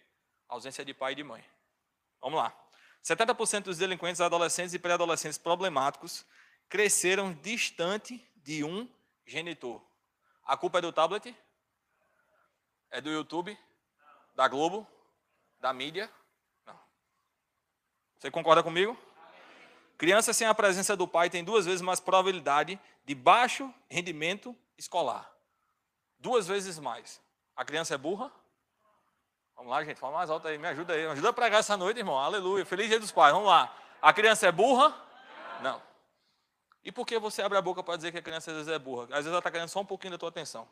Ausência de pai e de mãe. Vamos lá. 70% dos delinquentes adolescentes e pré-adolescentes problemáticos cresceram distante de um genitor. A culpa é do tablet? É do YouTube? Da Globo? Da mídia? Não. Você concorda comigo? Crianças sem a presença do pai têm duas vezes mais probabilidade de baixo rendimento escolar. Duas vezes mais. A criança é burra? Vamos lá, gente, fala mais alto aí, me ajuda aí. Me ajuda a pregar essa noite, irmão. Aleluia. Feliz dia dos pais. Vamos lá. A criança é burra? Não. E por que você abre a boca para dizer que a criança às vezes é burra? Às vezes ela está querendo só um pouquinho da tua atenção.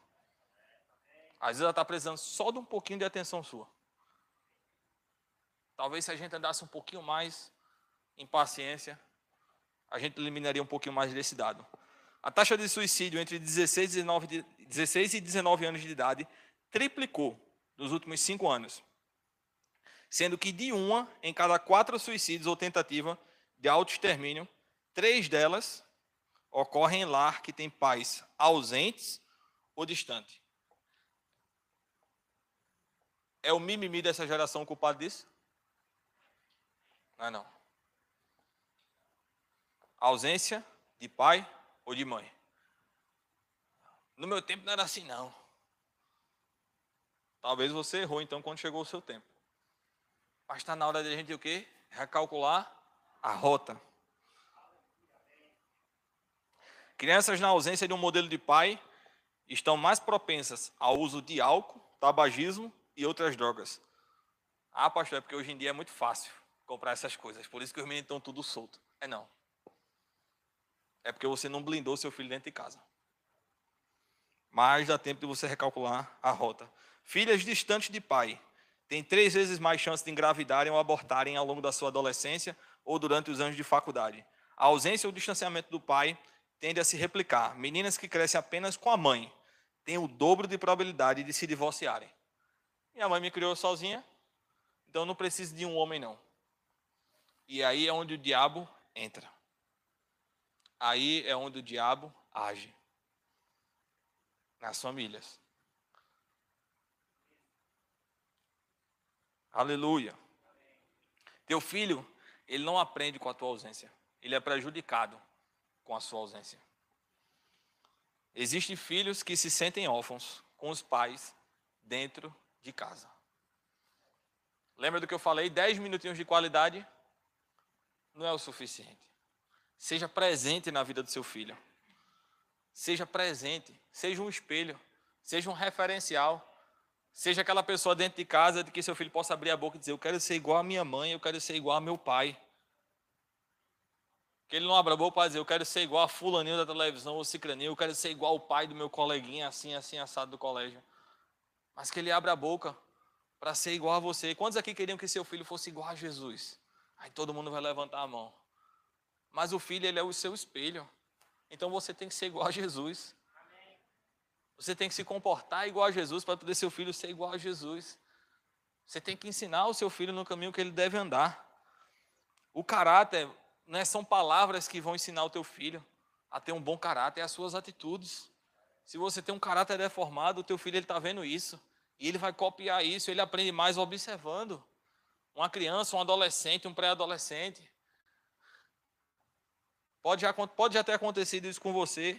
Às vezes ela está precisando só de um pouquinho de atenção sua. Talvez se a gente andasse um pouquinho mais em paciência, a gente eliminaria um pouquinho mais desse dado. A taxa de suicídio entre 16 e 19, 16 e 19 anos de idade triplicou nos últimos cinco anos, sendo que de uma em cada quatro suicídios ou tentativa de autoextermínio, três delas ocorrem em lar que tem pais ausentes ou distantes. É o mimimi dessa geração culpado disso? Não é não. Ausência de pai ou de mãe. No meu tempo não era assim não. Talvez você errou então quando chegou o seu tempo. Mas está na hora de a gente o quê? Recalcular a rota. Crianças na ausência de um modelo de pai estão mais propensas ao uso de álcool, tabagismo e outras drogas. Ah, pastor, é porque hoje em dia é muito fácil comprar essas coisas. Por isso que os meninos estão tudo solto. É não. É porque você não blindou seu filho dentro de casa. Mas dá tempo de você recalcular a rota. Filhas distantes de pai têm três vezes mais chance de engravidarem ou abortarem ao longo da sua adolescência ou durante os anos de faculdade. A ausência ou distanciamento do pai tende a se replicar. Meninas que crescem apenas com a mãe têm o dobro de probabilidade de se divorciarem. Minha mãe me criou sozinha, então não preciso de um homem, não. E aí é onde o diabo entra. Aí é onde o diabo age. Nas famílias. Aleluia. Teu filho, ele não aprende com a tua ausência. Ele é prejudicado com a sua ausência. Existem filhos que se sentem órfãos com os pais dentro de casa. Lembra do que eu falei? Dez minutinhos de qualidade não é o suficiente. Seja presente na vida do seu filho. Seja presente. Seja um espelho. Seja um referencial. Seja aquela pessoa dentro de casa de que seu filho possa abrir a boca e dizer: Eu quero ser igual a minha mãe, eu quero ser igual a meu pai. Que ele não abra a boca para dizer, eu quero ser igual a fulaninho da televisão ou cicraninho, eu quero ser igual o pai do meu coleguinha, assim, assim, assado do colégio. Mas que ele abra a boca para ser igual a você. Quantos aqui queriam que seu filho fosse igual a Jesus? Aí todo mundo vai levantar a mão. Mas o filho, ele é o seu espelho. Então você tem que ser igual a Jesus. Você tem que se comportar igual a Jesus para poder seu filho ser igual a Jesus. Você tem que ensinar o seu filho no caminho que ele deve andar. O caráter não é, são palavras que vão ensinar o teu filho a ter um bom caráter, é as suas atitudes. Se você tem um caráter deformado, o teu filho está vendo isso. E ele vai copiar isso, ele aprende mais observando. Uma criança, um adolescente, um pré-adolescente. Pode já, pode já ter acontecido isso com você,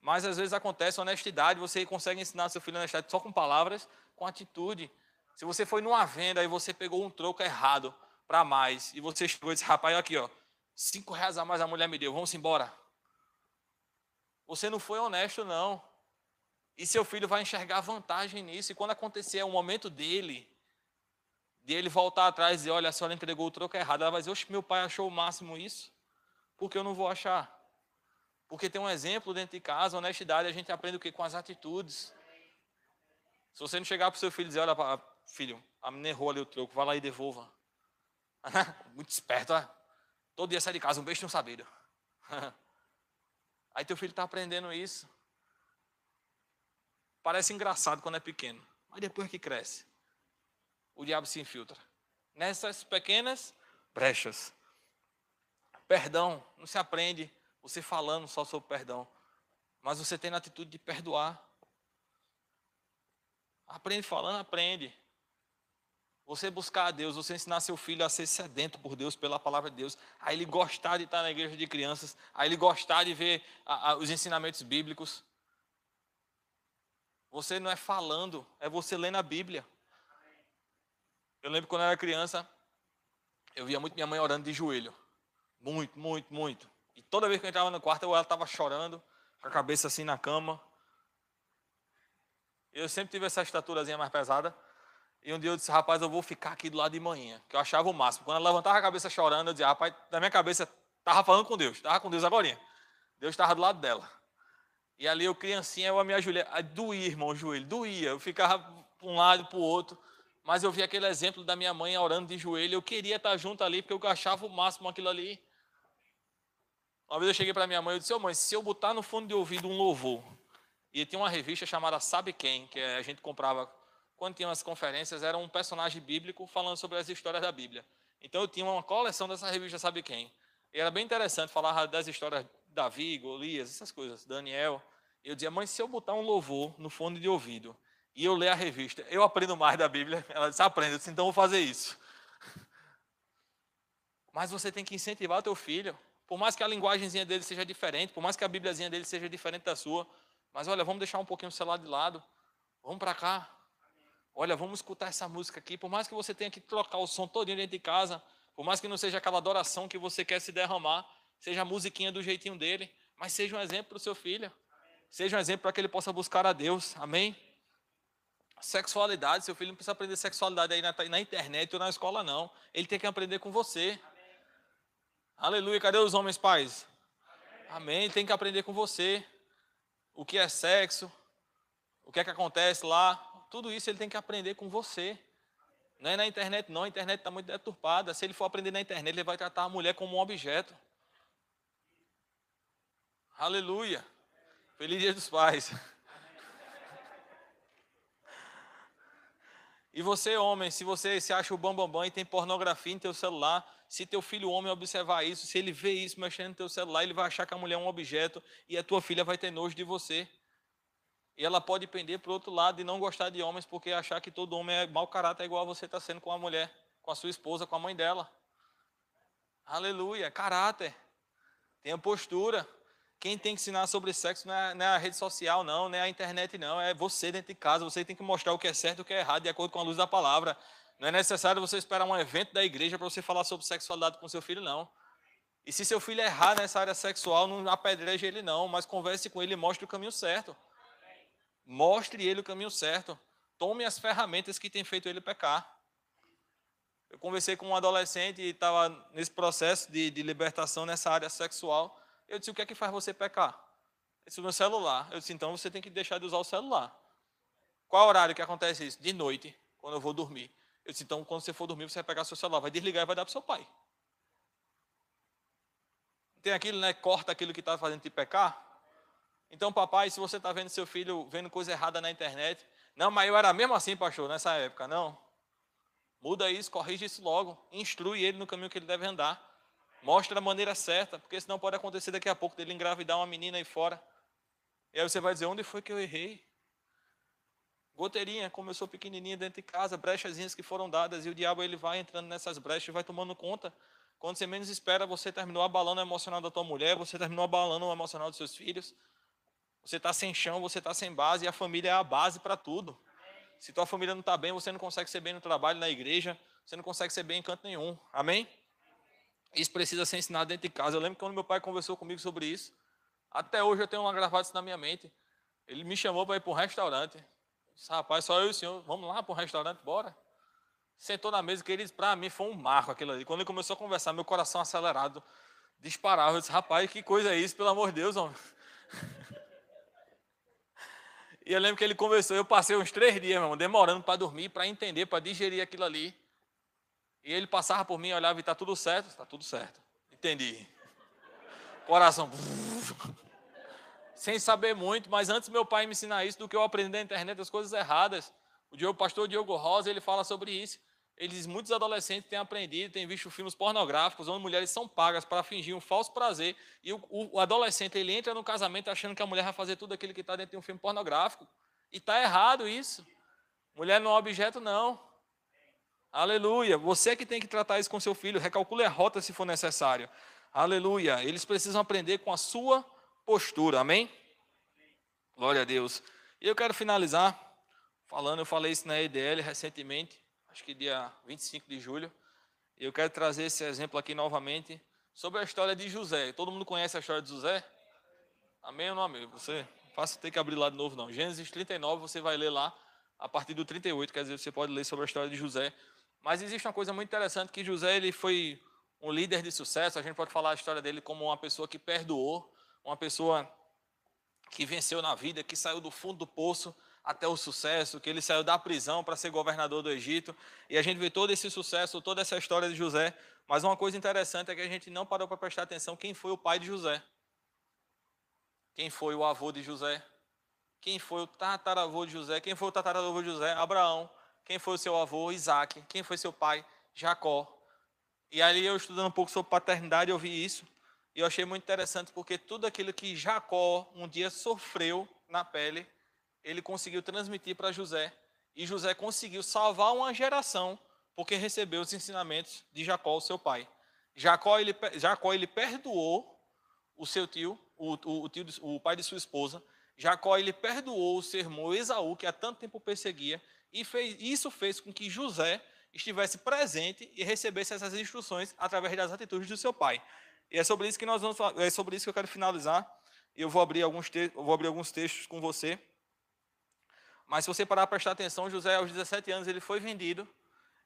mas às vezes acontece honestidade, você consegue ensinar seu filho honestidade só com palavras, com atitude. Se você foi numa venda e você pegou um troco errado, para mais. E você chegou e disse, rapaz, aqui, ó, cinco reais a mais a mulher me deu, vamos embora. Você não foi honesto, não. E seu filho vai enxergar vantagem nisso. E quando acontecer o momento dele, de ele voltar atrás e dizer, olha, a senhora entregou o troco errado, ela vai dizer, oxe, meu pai achou o máximo isso. Porque eu não vou achar. Porque tem um exemplo dentro de casa, honestidade, a gente aprende o quê? Com as atitudes. Se você não chegar para o seu filho e dizer, olha, filho, a menina errou ali o troco, vai lá e devolva. [LAUGHS] Muito esperto. Todo dia sai de casa, um beijo um sabido. [LAUGHS] Aí teu filho está aprendendo isso. Parece engraçado quando é pequeno, mas depois que cresce, o diabo se infiltra. Nessas pequenas brechas. Perdão, não se aprende você falando só sobre perdão, mas você tem a atitude de perdoar. Aprende falando, aprende. Você buscar a Deus, você ensinar seu filho a ser sedento por Deus, pela palavra de Deus, a ele gostar de estar na igreja de crianças, a ele gostar de ver a, a, os ensinamentos bíblicos. Você não é falando, é você lendo a Bíblia. Eu lembro quando eu era criança, eu via muito minha mãe orando de joelho. Muito, muito, muito. E toda vez que eu entrava no quarto, ela estava chorando, com a cabeça assim na cama. Eu sempre tive essa estaturazinha mais pesada. E um dia eu disse, rapaz, eu vou ficar aqui do lado de manhã, que eu achava o máximo. Quando ela levantava a cabeça chorando, eu dizia, rapaz, na minha cabeça, estava falando com Deus, estava com Deus agora. Deus estava do lado dela. E ali eu, criancinha, eu me ajoelhei. Doía, irmão, o joelho, doía. Eu ficava para um lado, para o outro. Mas eu vi aquele exemplo da minha mãe orando de joelho. Eu queria estar junto ali, porque eu achava o máximo aquilo ali. Uma vez eu cheguei para minha mãe e disse, oh, mãe, se eu botar no fundo de ouvido um louvor, e tinha uma revista chamada Sabe Quem, que a gente comprava quando tinha as conferências, era um personagem bíblico falando sobre as histórias da Bíblia. Então eu tinha uma coleção dessa revista Sabe Quem. E era bem interessante falar das histórias Davi, Golias, essas coisas, Daniel. Eu dizia, mãe, se eu botar um louvor no fone de ouvido e eu ler a revista, eu aprendo mais da Bíblia. [LAUGHS] Ela disse, aprenda. Eu disse, então vou fazer isso. [LAUGHS] Mas você tem que incentivar o teu filho. Por mais que a linguagemzinha dele seja diferente, por mais que a Bíbliazinha dele seja diferente da sua. Mas olha, vamos deixar um pouquinho o celular de lado. Vamos para cá. Olha, vamos escutar essa música aqui. Por mais que você tenha que trocar o som todinho dentro de casa, por mais que não seja aquela adoração que você quer se derramar, seja a musiquinha do jeitinho dele, mas seja um exemplo para o seu filho. Seja um exemplo para que ele possa buscar a Deus. Amém? Sexualidade, seu filho não precisa aprender sexualidade aí na, na internet ou na escola, não. Ele tem que aprender com você. Aleluia. Cadê os homens pais? Amém. Amém. Tem que aprender com você. O que é sexo? O que é que acontece lá? Tudo isso ele tem que aprender com você. Não é na internet, não. A internet está muito deturpada. Se ele for aprender na internet, ele vai tratar a mulher como um objeto. Aleluia. Feliz Dia dos Pais. E você, homem, se você se acha o bambambam bam, bam, e tem pornografia em teu celular, se teu filho homem observar isso, se ele vê isso mexendo no teu celular, ele vai achar que a mulher é um objeto e a tua filha vai ter nojo de você. E ela pode pender para o outro lado e não gostar de homens porque achar que todo homem é mau caráter, igual você está sendo com a mulher, com a sua esposa, com a mãe dela. Aleluia, caráter. Tenha postura. Quem tem que ensinar sobre sexo não é, não é, a rede social, não, não é a internet, não. É você dentro de casa. Você tem que mostrar o que é certo e o que é errado, de acordo com a luz da palavra. Não é necessário você esperar um evento da igreja para você falar sobre sexualidade com seu filho, não. E se seu filho errar nessa área sexual, não apedreje ele, não, mas converse com ele e mostre o caminho certo. Mostre ele o caminho certo. Tome as ferramentas que tem feito ele pecar. Eu conversei com um adolescente e estava nesse processo de, de, libertação nessa área sexual. Eu disse: O que é que faz você pecar? Ele disse: O meu celular. Eu disse: Então você tem que deixar de usar o celular. Qual horário que acontece isso? De noite, quando eu vou dormir. Eu disse: Então, quando você for dormir, você vai pegar seu celular, vai desligar e vai dar para o seu pai. Tem aquilo, né? Corta aquilo que está fazendo te pecar. Então, papai, se você está vendo seu filho vendo coisa errada na internet, não, mas eu era mesmo assim, pastor, nessa época, não. Muda isso, corrige isso logo, instrui ele no caminho que ele deve andar. Mostra a maneira certa, porque senão pode acontecer daqui a pouco dele engravidar uma menina aí fora. E aí você vai dizer, onde foi que eu errei? Goteirinha, como eu sou pequenininha dentro de casa, brechazinhas que foram dadas, e o diabo ele vai entrando nessas brechas e vai tomando conta. Quando você menos espera, você terminou abalando o emocional da tua mulher, você terminou abalando o emocional dos seus filhos, você está sem chão, você está sem base, e a família é a base para tudo. Se tua família não está bem, você não consegue ser bem no trabalho, na igreja, você não consegue ser bem em canto nenhum. Amém? Isso precisa ser ensinado dentro de casa. Eu lembro quando meu pai conversou comigo sobre isso. Até hoje eu tenho uma gravata na minha mente. Ele me chamou para ir para um restaurante. disse, rapaz, só eu e o senhor, vamos lá para um restaurante, bora. Sentou na mesa, que ele, para mim, foi um marco aquilo ali. Quando ele começou a conversar, meu coração acelerado, disparava. Eu disse, rapaz, que coisa é isso, pelo amor de Deus, homem. [LAUGHS] E eu lembro que ele conversou, eu passei uns três dias, meu irmão, demorando para dormir, para entender, para digerir aquilo ali. E ele passava por mim, olhava e está tudo certo? Está tudo certo. Entendi. Coração. [LAUGHS] Sem saber muito, mas antes meu pai me ensinar isso do que eu aprendi na internet as coisas erradas. O pastor Diogo Rosa, ele fala sobre isso. Ele diz, muitos adolescentes têm aprendido, têm visto filmes pornográficos, onde mulheres são pagas para fingir um falso prazer, e o, o, o, adolescente ele entra no casamento achando que a mulher vai fazer tudo aquilo que está dentro de um filme pornográfico. E está errado isso. Mulher não é objeto, não. Aleluia. Você que tem que tratar isso com seu filho. Recalcule a rota se for necessário. Aleluia. Eles precisam aprender com a sua postura. Amém? Glória a Deus. E eu quero finalizar falando, eu falei isso na EDL recentemente, acho que dia 25 de julho. Eu quero trazer esse exemplo aqui novamente sobre a história de José. Todo mundo conhece a história de José? Amém ou não amém? Você faça ter que abrir lá de novo não. Gênesis 39, você vai ler lá a partir do 38, quer dizer, você pode ler sobre a história de José. Mas existe uma coisa muito interessante que José ele foi um líder de sucesso. A gente pode falar a história dele como uma pessoa que perdoou, uma pessoa que venceu na vida, que saiu do fundo do poço até o sucesso, que ele saiu da prisão para ser governador do Egito. E a gente vê todo esse sucesso, toda essa história de José. Mas uma coisa interessante é que a gente não parou para prestar atenção quem foi o pai de José. Quem foi o avô de José? Quem foi o tataravô de José? Quem foi o tataravô de José? Abraão. Quem foi o seu avô? Isaac. Quem foi seu pai? Jacó. E ali eu estudando um pouco sobre paternidade, eu vi isso. E eu achei muito interessante porque tudo aquilo que Jacó um dia sofreu na pele, ele conseguiu transmitir para José. E José conseguiu salvar uma geração porque recebeu os ensinamentos de Jacó, seu pai. Jacó ele, Jacó, ele perdoou o seu tio, o, o, o, tio, o pai de sua esposa. Jacó ele perdoou o seu irmão Esaú, que há tanto tempo perseguia. E fez, isso fez com que José estivesse presente e recebesse essas instruções através das atitudes do seu pai. E é sobre isso que nós vamos é sobre isso que eu quero finalizar. Eu vou abrir alguns eu vou abrir alguns textos com você. Mas se você parar para prestar atenção, José aos 17 anos ele foi vendido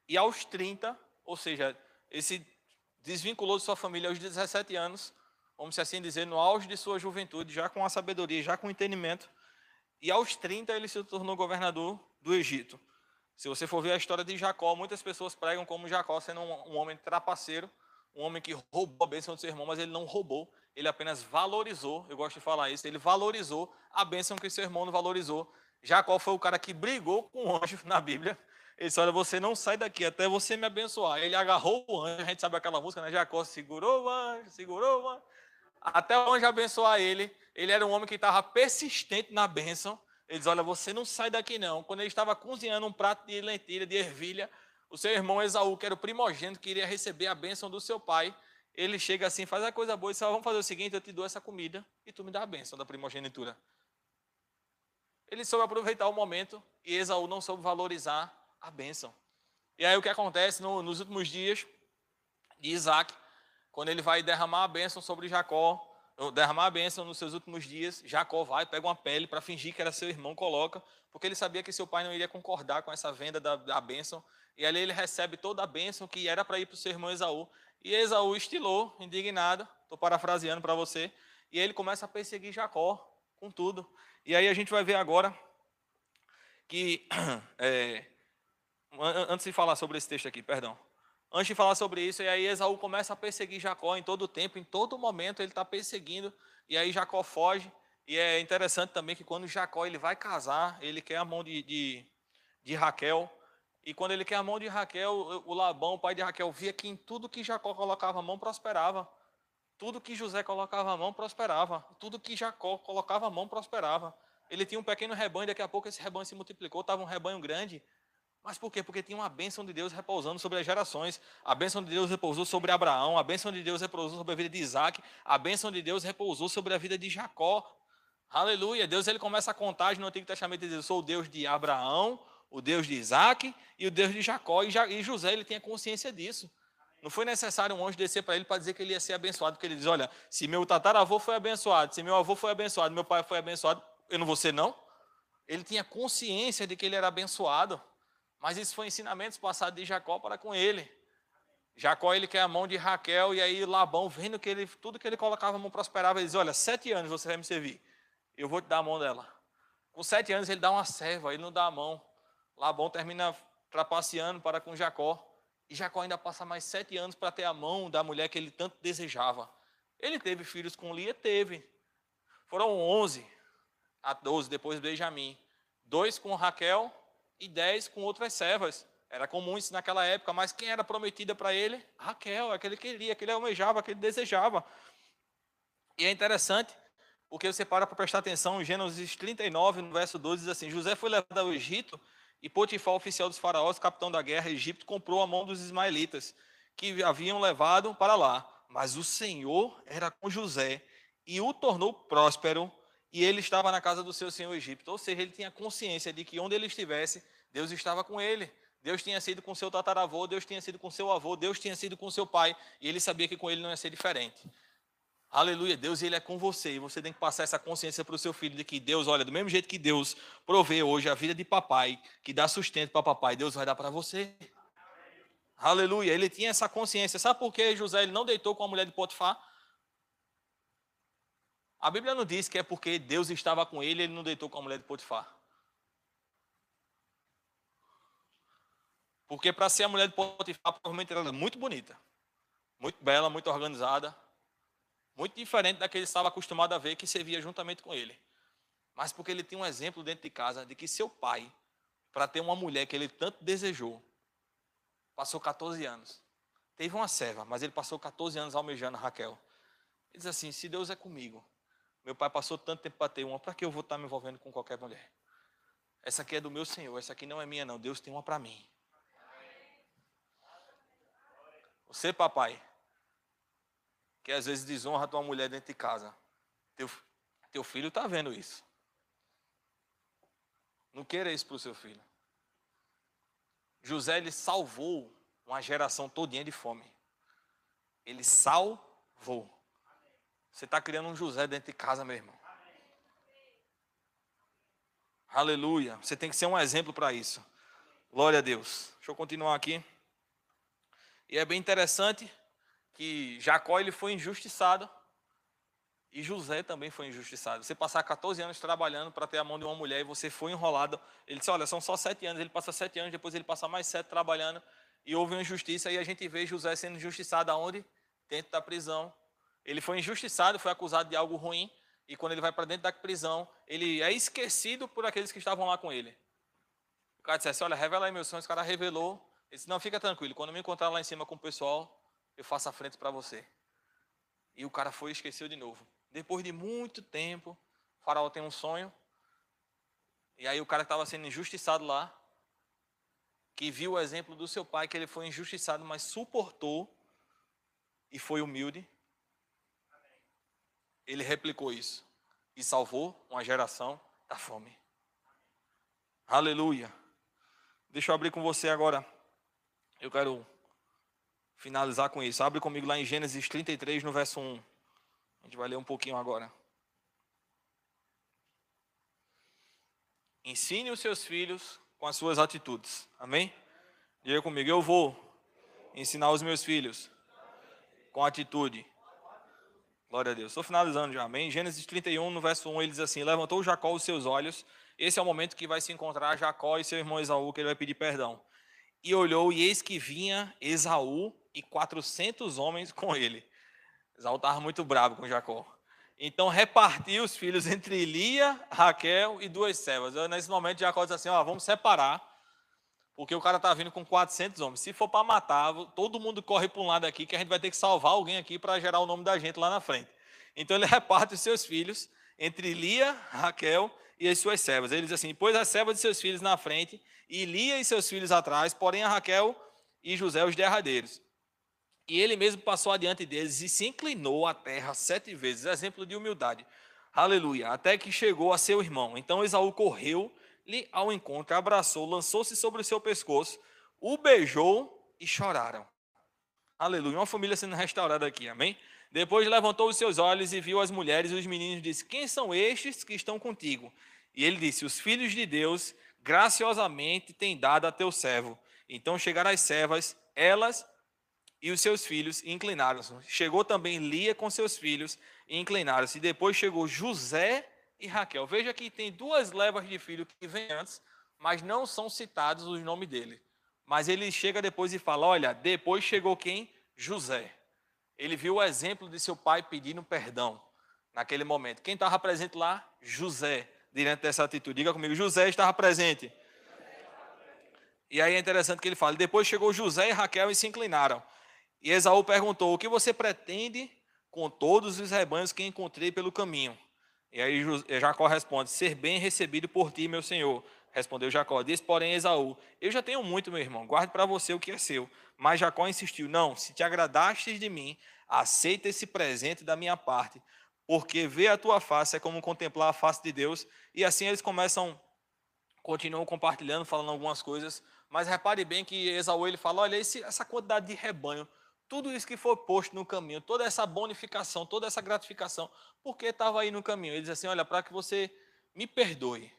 e aos 30, ou seja, esse desvinculou de sua família aos 17 anos, vamos assim dizer, no auge de sua juventude, já com a sabedoria, já com o entendimento, e aos 30 ele se tornou governador do Egito. Se você for ver a história de Jacó, muitas pessoas pregam como Jacó sendo um, um homem trapaceiro, um homem que roubou a bênção do seu irmão, mas ele não roubou, ele apenas valorizou, eu gosto de falar isso, ele valorizou a bênção que seu irmão não valorizou. Jacó foi o cara que brigou com o anjo na Bíblia. Ele disse: Olha, você não sai daqui até você me abençoar. Ele agarrou o anjo, a gente sabe aquela música, né? Jacó segurou o anjo, segurou o anjo. Até o anjo abençoar ele. Ele era um homem que estava persistente na bênção. Ele diz: Olha, você não sai daqui não. Quando ele estava cozinhando um prato de lentilha, de ervilha, o seu irmão Esaú, que era o primogênito, que iria receber a bênção do seu pai, ele chega assim, faz a coisa boa e diz: Vamos fazer o seguinte: eu te dou essa comida e tu me dá a bênção da primogenitura. Ele soube aproveitar o momento e Esaú não soube valorizar a bênção. E aí o que acontece no, nos últimos dias de Isaac, quando ele vai derramar a bênção sobre Jacó, derramar a bênção nos seus últimos dias, Jacó vai, pega uma pele para fingir que era seu irmão, coloca, porque ele sabia que seu pai não iria concordar com essa venda da, da bênção. E ali ele recebe toda a bênção que era para ir para o seu irmão Esaú. E Esaú estilou, indignado, estou parafraseando para você, e ele começa a perseguir Jacó com tudo. E aí a gente vai ver agora que, [CLEARS THROAT] é, antes de falar sobre esse texto aqui, perdão. Antes de falar sobre isso, e aí Esaú começa a perseguir Jacó em todo o tempo, em todo momento ele está perseguindo, e aí Jacó foge. E é interessante também que quando Jacó ele vai casar, ele quer a mão de, de, de Raquel. E quando ele quer a mão de Raquel, o Labão, o pai de Raquel, via que em tudo que Jacó colocava a mão prosperava. Tudo que José colocava a mão prosperava. Tudo que Jacó colocava a mão prosperava. Ele tinha um pequeno rebanho, daqui a pouco esse rebanho se multiplicou, estava um rebanho grande. Mas por quê? Porque tinha uma bênção de Deus repousando sobre as gerações. A bênção de Deus repousou sobre Abraão, a bênção de Deus repousou sobre a vida de Isaac, a bênção de Deus repousou sobre a vida de Jacó. Aleluia. Deus ele começa a contagem no Antigo Testamento e diz: Eu sou o Deus de Abraão, o Deus de Isaac e o Deus de Jacó. E José ele tem a consciência disso. Não foi necessário um anjo descer para ele para dizer que ele ia ser abençoado, porque ele diz: Olha, se meu tataravô foi abençoado, se meu avô foi abençoado, meu pai foi abençoado, eu não vou ser, não? Ele tinha consciência de que ele era abençoado, mas isso foi ensinamentos passados de Jacó para com ele. Jacó ele quer a mão de Raquel e aí Labão vendo que ele tudo que ele colocava a mão prosperava, ele diz: Olha, sete anos você vai me servir, eu vou te dar a mão dela. Com sete anos ele dá uma serva, ele não dá a mão. Labão termina trapaceando para com Jacó. E Jacó ainda passa mais sete anos para ter a mão da mulher que ele tanto desejava. Ele teve filhos com Lia? Teve. Foram onze a doze depois Benjamim. Dois com Raquel e dez com outras servas. Era comum isso naquela época, mas quem era prometida para ele? Raquel, aquele que ele queria, aquele almejava, aquele desejava. E é interessante, porque você para para prestar atenção, em Gênesis 39, no verso 12, diz assim: José foi levado ao Egito E Potifar, oficial dos faraós, capitão da guerra, Egito, comprou a mão dos ismaelitas, que haviam levado para lá. Mas o Senhor era com José e o tornou próspero, e ele estava na casa do seu senhor Egito. Ou seja, ele tinha consciência de que onde ele estivesse, Deus estava com ele. Deus tinha sido com seu tataravô, Deus tinha sido com seu avô, Deus tinha sido com seu pai, e ele sabia que com ele não ia ser diferente. Aleluia, Deus ele é com você e você tem que passar essa consciência para o seu filho de que Deus, olha, do mesmo jeito que Deus provê hoje a vida de papai, que dá sustento para papai, Deus vai dar para você. Aleluia, ele tinha essa consciência. Sabe por que José ele não deitou com a mulher de Potifar? A Bíblia não diz que é porque Deus estava com ele, ele não deitou com a mulher de Potifar. Porque para ser a mulher de Potifar, provavelmente ela era muito bonita, muito bela, muito organizada, muito diferente daquele que estava acostumado a ver que servia juntamente com ele. Mas porque ele tinha um exemplo dentro de casa de que seu pai, para ter uma mulher que ele tanto desejou, passou 14 anos. Teve uma serva, mas ele passou 14 anos almejando Raquel. Ele diz assim: se Deus é comigo, meu pai passou tanto tempo para ter uma, para que eu vou estar me envolvendo com qualquer mulher? Essa aqui é do meu Senhor, essa aqui não é minha, não. Deus tem uma para mim. Você, papai, que às vezes desonra tua mulher dentro de casa. Teu, teu filho está vendo isso. Não queira isso para o seu filho. José ele salvou uma geração todinha de fome. Ele salvou. Você está criando um José dentro de casa, meu irmão. Aleluia. Você tem que ser um exemplo para isso. Glória a Deus. Deixa eu continuar aqui. E é bem interessante que Jacó ele foi injustiçado e José também foi injustiçado. Você passar 14 anos trabalhando para ter a mão de uma mulher e você foi enrolado. Ele disse: Olha, são só sete anos. Ele passa sete anos, depois ele passa mais sete trabalhando e houve uma injustiça. E a gente vê José sendo injustiçado aonde? Dentro da prisão. Ele foi injustiçado, foi acusado de algo ruim. E quando ele vai para dentro da prisão, ele é esquecido por aqueles que estavam lá com ele. O cara disse assim: Olha, revela aí meus sonhos. O cara revelou. Ele disse: Não, fica tranquilo. Quando me encontrar lá em cima com o pessoal, eu faço a frente para você. E o cara foi e esqueceu de novo. Depois de muito tempo, o faraó tem um sonho. E aí o cara que estava sendo injustiçado lá, que viu o exemplo do seu pai, que ele foi injustiçado, mas suportou e foi humilde. Ele replicou isso e salvou uma geração da fome. Aleluia. Deixa eu abrir com você agora. Eu quero finalizar com isso. Abre comigo lá em Gênesis 33, no verso 1. A gente vai ler um pouquinho agora. Ensine os seus filhos com as suas atitudes. Amém? Diga comigo, eu vou ensinar os meus filhos com atitude. Glória a Deus. Estou finalizando já, amém? Gênesis 31, no verso 1, ele diz assim: Levantou Jacó os seus olhos. Esse é o momento que vai se encontrar Jacó e seu irmão Esaú, que ele vai pedir perdão. E olhou, e eis que vinha Esaú e 400 homens com ele. Esaú estava muito bravo com Jacó. Então repartiu os filhos entre Lia, Raquel e duas servas. nesse momento Jacó diz assim: ó, vamos separar, porque o cara está vindo com 400 homens. Se for para matar, todo mundo corre para um lado aqui, que a gente vai ter que salvar alguém aqui para gerar o nome da gente lá na frente. Então ele [LAUGHS] reparte os seus filhos entre Lia, Raquel e as suas servas. Ele diz assim: pôs as servas de seus filhos na frente, e Lia e seus filhos atrás, porém a Raquel e José os derradeiros. E ele mesmo passou adiante deles e se inclinou à terra sete vezes, exemplo de humildade. Aleluia. Até que chegou a seu irmão. Então Esaú correu-lhe ao encontro, abraçou, lançou-se sobre o seu pescoço, o beijou e choraram. Aleluia. Uma família sendo restaurada aqui, amém? Depois levantou os seus olhos e viu as mulheres e os meninos e disse: Quem são estes que estão contigo? E ele disse: Os filhos de Deus graciosamente têm dado a teu servo. Então chegaram as servas, elas e os seus filhos inclinaram-se. Chegou também Lia com seus filhos e inclinaram-se. Depois chegou José e Raquel. Veja que tem duas levas de filhos que vêm antes, mas não são citados os nomes dele. Mas ele chega depois e fala: Olha, depois chegou quem? José. Ele viu o exemplo de seu pai pedindo perdão naquele momento. Quem estava presente lá? José, diante dessa atitude. Diga comigo: José estava presente. E aí é interessante que ele fala: depois chegou José e Raquel e se inclinaram. E Esaú perguntou: O que você pretende com todos os rebanhos que encontrei pelo caminho? E aí Jacó responde: Ser bem recebido por ti, meu senhor. Respondeu Jacó. Disse, porém, Esaú: Eu já tenho muito, meu irmão, guarde para você o que é seu. Mas Jacó insistiu: Não, se te agradastes de mim, aceita esse presente da minha parte, porque ver a tua face é como contemplar a face de Deus. E assim eles começam, continuam compartilhando, falando algumas coisas. Mas repare bem que Esaú ele fala: Olha, esse, essa quantidade de rebanho, tudo isso que foi posto no caminho, toda essa bonificação, toda essa gratificação, por que estava aí no caminho? Ele diz assim: Olha, para que você me perdoe.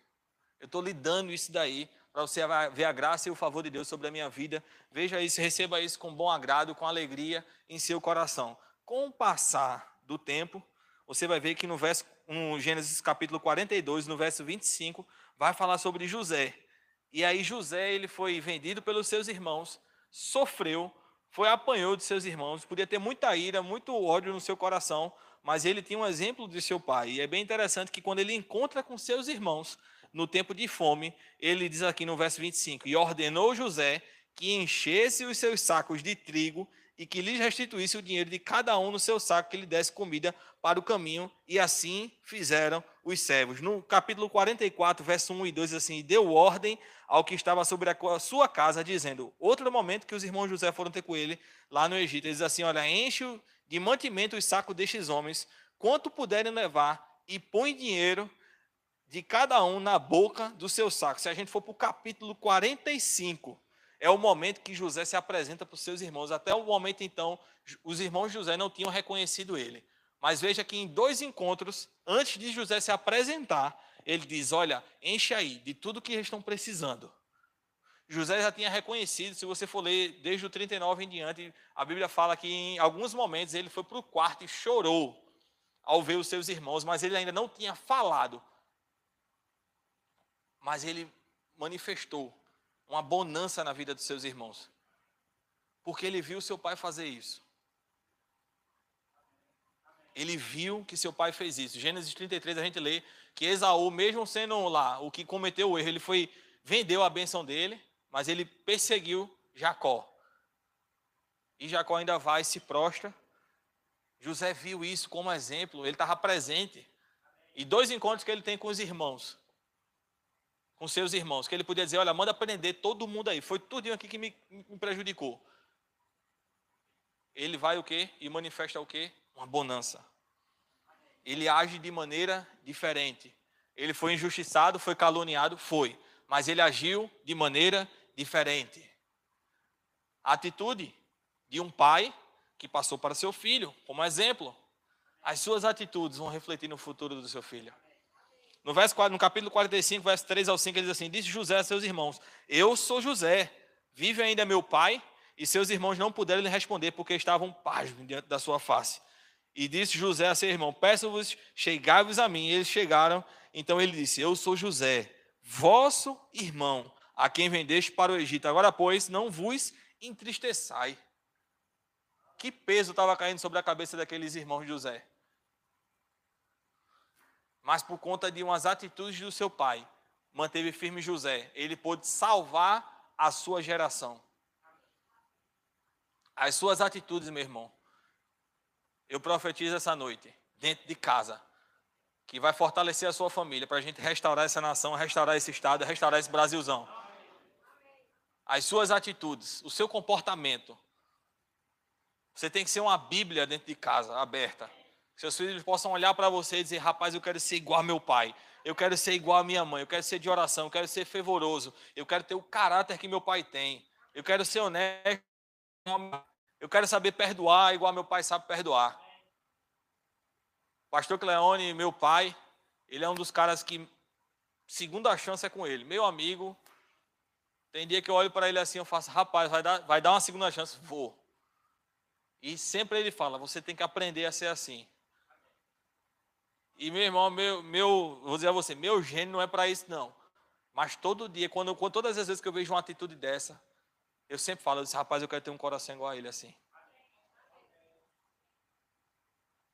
Eu estou lhe dando isso daí para você ver a graça e o favor de Deus sobre a minha vida. Veja isso, receba isso com bom agrado, com alegria em seu coração. Com o passar do tempo, você vai ver que no, verso, no Gênesis capítulo 42, no verso 25, vai falar sobre José. E aí José ele foi vendido pelos seus irmãos, sofreu, foi apanhou de seus irmãos, podia ter muita ira, muito ódio no seu coração, mas ele tinha um exemplo de seu pai. E é bem interessante que quando ele encontra com seus irmãos no tempo de fome, ele diz aqui no verso 25: E ordenou José que enchesse os seus sacos de trigo e que lhes restituísse o dinheiro de cada um no seu saco, que lhe desse comida para o caminho, e assim fizeram os servos. No capítulo 44, verso 1 e 2, diz assim: Deu ordem ao que estava sobre a sua casa, dizendo: Outro momento que os irmãos José foram ter com ele lá no Egito, ele diz assim: Olha, enche de mantimento os sacos destes homens, quanto puderem levar, e põe dinheiro de cada um na boca do seu saco. Se a gente for para o capítulo 45, é o momento que José se apresenta para os seus irmãos. Até o momento, então, os irmãos de José não tinham reconhecido ele. Mas veja que em dois encontros, antes de José se apresentar, ele diz: Olha, enche aí de tudo que eles estão precisando. José já tinha reconhecido, se você for ler desde o 39 em diante, a Bíblia fala que em alguns momentos ele foi para o quarto e chorou ao ver os seus irmãos, mas ele ainda não tinha falado. Mas ele manifestou uma bonança na vida dos seus irmãos. Porque ele viu seu pai fazer isso. Ele viu que seu pai fez isso. Gênesis 33 a gente lê que Esaú, mesmo sendo lá o que cometeu o erro, ele foi vendeu a bênção dele, mas ele perseguiu Jacó. E Jacó ainda vai e se prostra. José viu isso como exemplo, ele estava presente. E dois encontros que ele tem com os irmãos com seus irmãos, que ele podia dizer, olha, manda prender todo mundo aí, foi tudo aqui que me, me prejudicou. Ele vai o quê? E manifesta o quê? Uma bonança. Ele age de maneira diferente. Ele foi injustiçado, foi caluniado, foi. Mas ele agiu de maneira diferente. A atitude de um pai que passou para seu filho, como exemplo. As suas atitudes vão refletir no futuro do seu filho. No, verso, no capítulo 45, verso 3 ao 5, ele diz assim: Disse José a seus irmãos: Eu sou José, vive ainda meu pai? E seus irmãos não puderam lhe responder, porque estavam pasmos diante da sua face. E disse José a seu irmão: Peço-vos, chegai-vos a mim. E eles chegaram. Então ele disse: Eu sou José, vosso irmão, a quem vendeste para o Egito. Agora, pois, não vos entristeçai. Que peso estava caindo sobre a cabeça daqueles irmãos de José? Mas por conta de umas atitudes do seu pai, manteve firme José. Ele pôde salvar a sua geração. As suas atitudes, meu irmão. Eu profetizo essa noite, dentro de casa, que vai fortalecer a sua família para a gente restaurar essa nação, restaurar esse estado, restaurar esse Brasilzão. As suas atitudes, o seu comportamento. Você tem que ser uma Bíblia dentro de casa, aberta. Seus filhos possam olhar para você e dizer: rapaz, eu quero ser igual meu pai, eu quero ser igual à minha mãe, eu quero ser de oração, eu quero ser fervoroso, eu quero ter o caráter que meu pai tem, eu quero ser honesto, eu quero saber perdoar igual meu pai sabe perdoar. Pastor Cleone, meu pai, ele é um dos caras que segunda chance é com ele, meu amigo. Tem dia que eu olho para ele assim, eu faço, rapaz, vai dar, vai dar uma segunda chance, vou. E sempre ele fala, você tem que aprender a ser assim. E meu irmão, meu, meu vou dizer a você, meu gênio não é para isso não. Mas todo dia, quando, quando, todas as vezes que eu vejo uma atitude dessa, eu sempre falo, eu disse, rapaz, eu quero ter um coração igual a ele assim.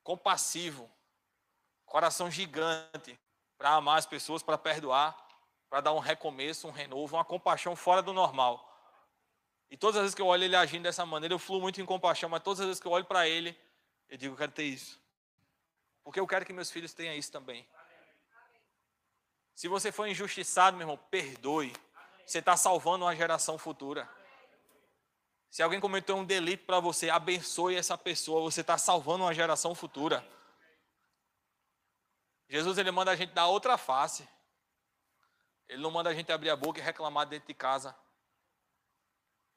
Compassivo, coração gigante, para amar as pessoas, para perdoar, para dar um recomeço, um renovo, uma compaixão fora do normal. E todas as vezes que eu olho ele agindo dessa maneira, eu fluo muito em compaixão, mas todas as vezes que eu olho para ele, eu digo, eu quero ter isso. Porque eu quero que meus filhos tenham isso também. Se você foi injustiçado, meu irmão, perdoe. Você está salvando uma geração futura. Se alguém cometeu um delito para você, abençoe essa pessoa. Você está salvando uma geração futura. Jesus ele manda a gente dar outra face. Ele não manda a gente abrir a boca e reclamar dentro de casa.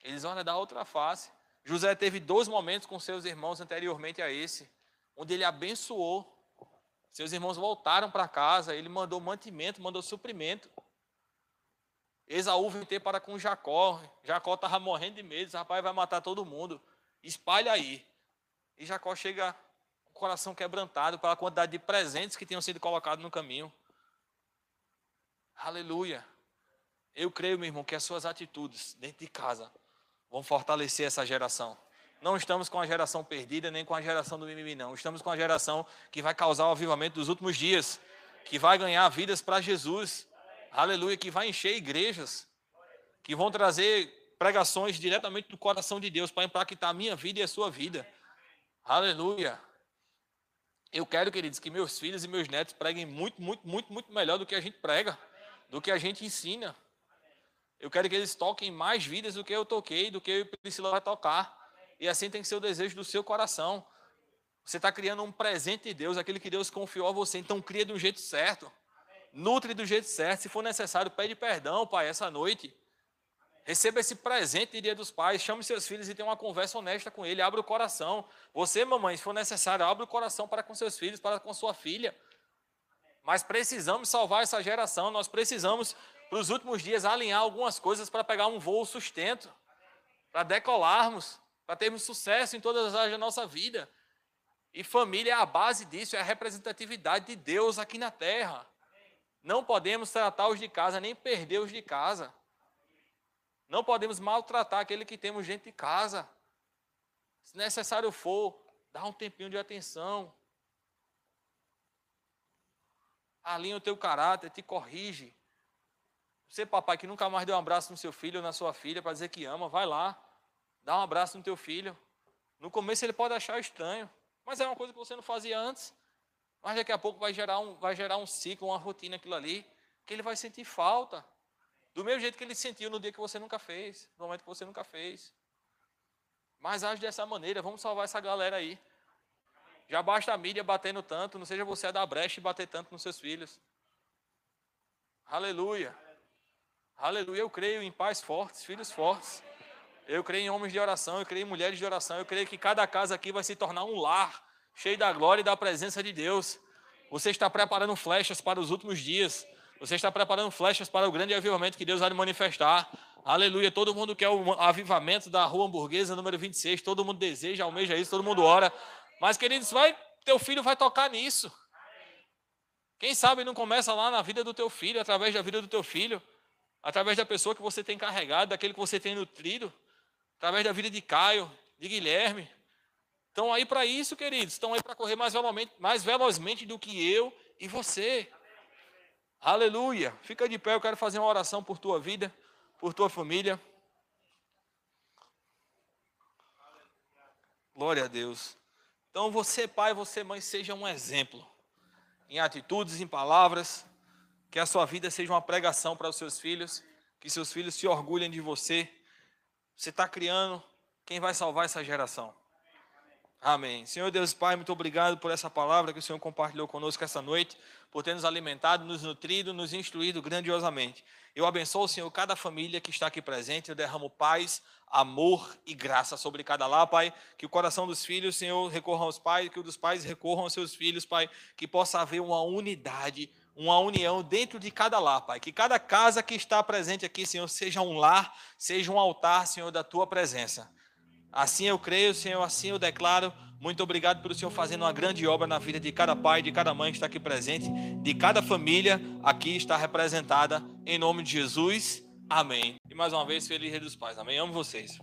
Eles olham da outra face. José teve dois momentos com seus irmãos anteriormente a esse, onde ele abençoou. Seus irmãos voltaram para casa, ele mandou mantimento, mandou suprimento. Esaú veio ter para com Jacó. Jacó estava morrendo de medo, rapaz vai matar todo mundo. Espalha aí. E Jacó chega com o coração quebrantado pela quantidade de presentes que tinham sido colocados no caminho. Aleluia. Eu creio, meu irmão, que as suas atitudes dentro de casa vão fortalecer essa geração. Não estamos com a geração perdida, nem com a geração do mimimi, não. Estamos com a geração que vai causar o avivamento dos últimos dias, que vai ganhar vidas para Jesus. Aleluia, que vai encher igrejas, que vão trazer pregações diretamente do coração de Deus para impactar a minha vida e a sua vida. Aleluia. Eu quero, queridos, que meus filhos e meus netos preguem muito, muito, muito, muito melhor do que a gente prega, do que a gente ensina. Eu quero que eles toquem mais vidas do que eu toquei, do que eu e Priscila vai tocar. E assim tem que ser o desejo do seu coração. Você está criando um presente de Deus, aquele que Deus confiou a você. Então cria do jeito certo. Nutre do jeito certo. Se for necessário, pede perdão, pai, essa noite. Receba esse presente de Dia dos Pais. Chame seus filhos e tenha uma conversa honesta com ele. Abra o coração. Você, mamãe, se for necessário, abra o coração para com seus filhos, para com sua filha. Mas precisamos salvar essa geração. Nós precisamos, para os últimos dias, alinhar algumas coisas para pegar um voo sustento, para decolarmos, para termos sucesso em todas as áreas da nossa vida. E família é a base disso, é a representatividade de Deus aqui na terra. Não podemos tratar os de casa, nem perder os de casa. Não podemos maltratar aquele que temos dentro de casa. Se necessário for, dá um tempinho de atenção. Alinha o teu caráter, te corrige. Você, papai, que nunca mais deu um abraço no seu filho ou na sua filha para dizer que ama, vai lá, dá um abraço no teu filho. No começo ele pode achar estranho, mas é uma coisa que você não fazia antes. Mas daqui a pouco vai gerar um, vai gerar um ciclo, uma rotina aquilo ali, que ele vai sentir falta. Do mesmo jeito que ele sentiu no dia que você nunca fez, no momento que você nunca fez. Mas age dessa maneira, vamos salvar essa galera aí. Já basta a mídia batendo tanto, não seja você a dar brecha e bater tanto nos seus filhos. Aleluia. Aleluia. Eu creio em pais fortes, filhos fortes. Eu creio em homens de oração, eu creio em mulheres de oração. Eu creio que cada casa aqui vai se tornar um lar cheio da glória e da presença de Deus. Você está preparando flechas para os últimos dias. Você está preparando flechas para o grande avivamento que Deus vai manifestar. Aleluia. Todo mundo quer o avivamento da rua hamburguesa número 26. Todo mundo deseja, almeja isso, todo mundo ora. Mas, queridos, vai, teu filho vai tocar nisso. Quem sabe não começa lá na vida do teu filho, através da vida do teu filho, através da pessoa que você tem carregado, daquele que você tem nutrido, através da vida de Caio, de Guilherme, Estão aí para isso, queridos. Estão aí para correr mais velozmente, mais velozmente do que eu e você. Aleluia. Fica de pé, eu quero fazer uma oração por tua vida, por tua família. Glória a Deus. Então, você, pai, você, mãe, seja um exemplo em atitudes, em palavras, que a sua vida seja uma pregação para os seus filhos, que seus filhos se orgulhem de você. Você está criando quem vai salvar essa geração. Amém. Senhor Deus Pai, muito obrigado por essa palavra que o Senhor compartilhou conosco essa noite, por ter nos alimentado, nos nutrido, nos instruído grandiosamente. Eu abençoo, Senhor, cada família que está aqui presente, eu derramo paz, amor e graça sobre cada lá, Pai. Que o coração dos filhos, Senhor, recorra aos pais, que o dos pais recorram aos seus filhos, Pai. Que possa haver uma unidade, uma união dentro de cada lar, Pai. Que cada casa que está presente aqui, Senhor, seja um lar, seja um altar, Senhor, da tua presença. Assim eu creio, Senhor, assim eu declaro. Muito obrigado pelo Senhor fazendo uma grande obra na vida de cada pai, de cada mãe que está aqui presente, de cada família aqui está representada. Em nome de Jesus. Amém. E mais uma vez, feliz Dia dos Pais. Amém. Amo vocês.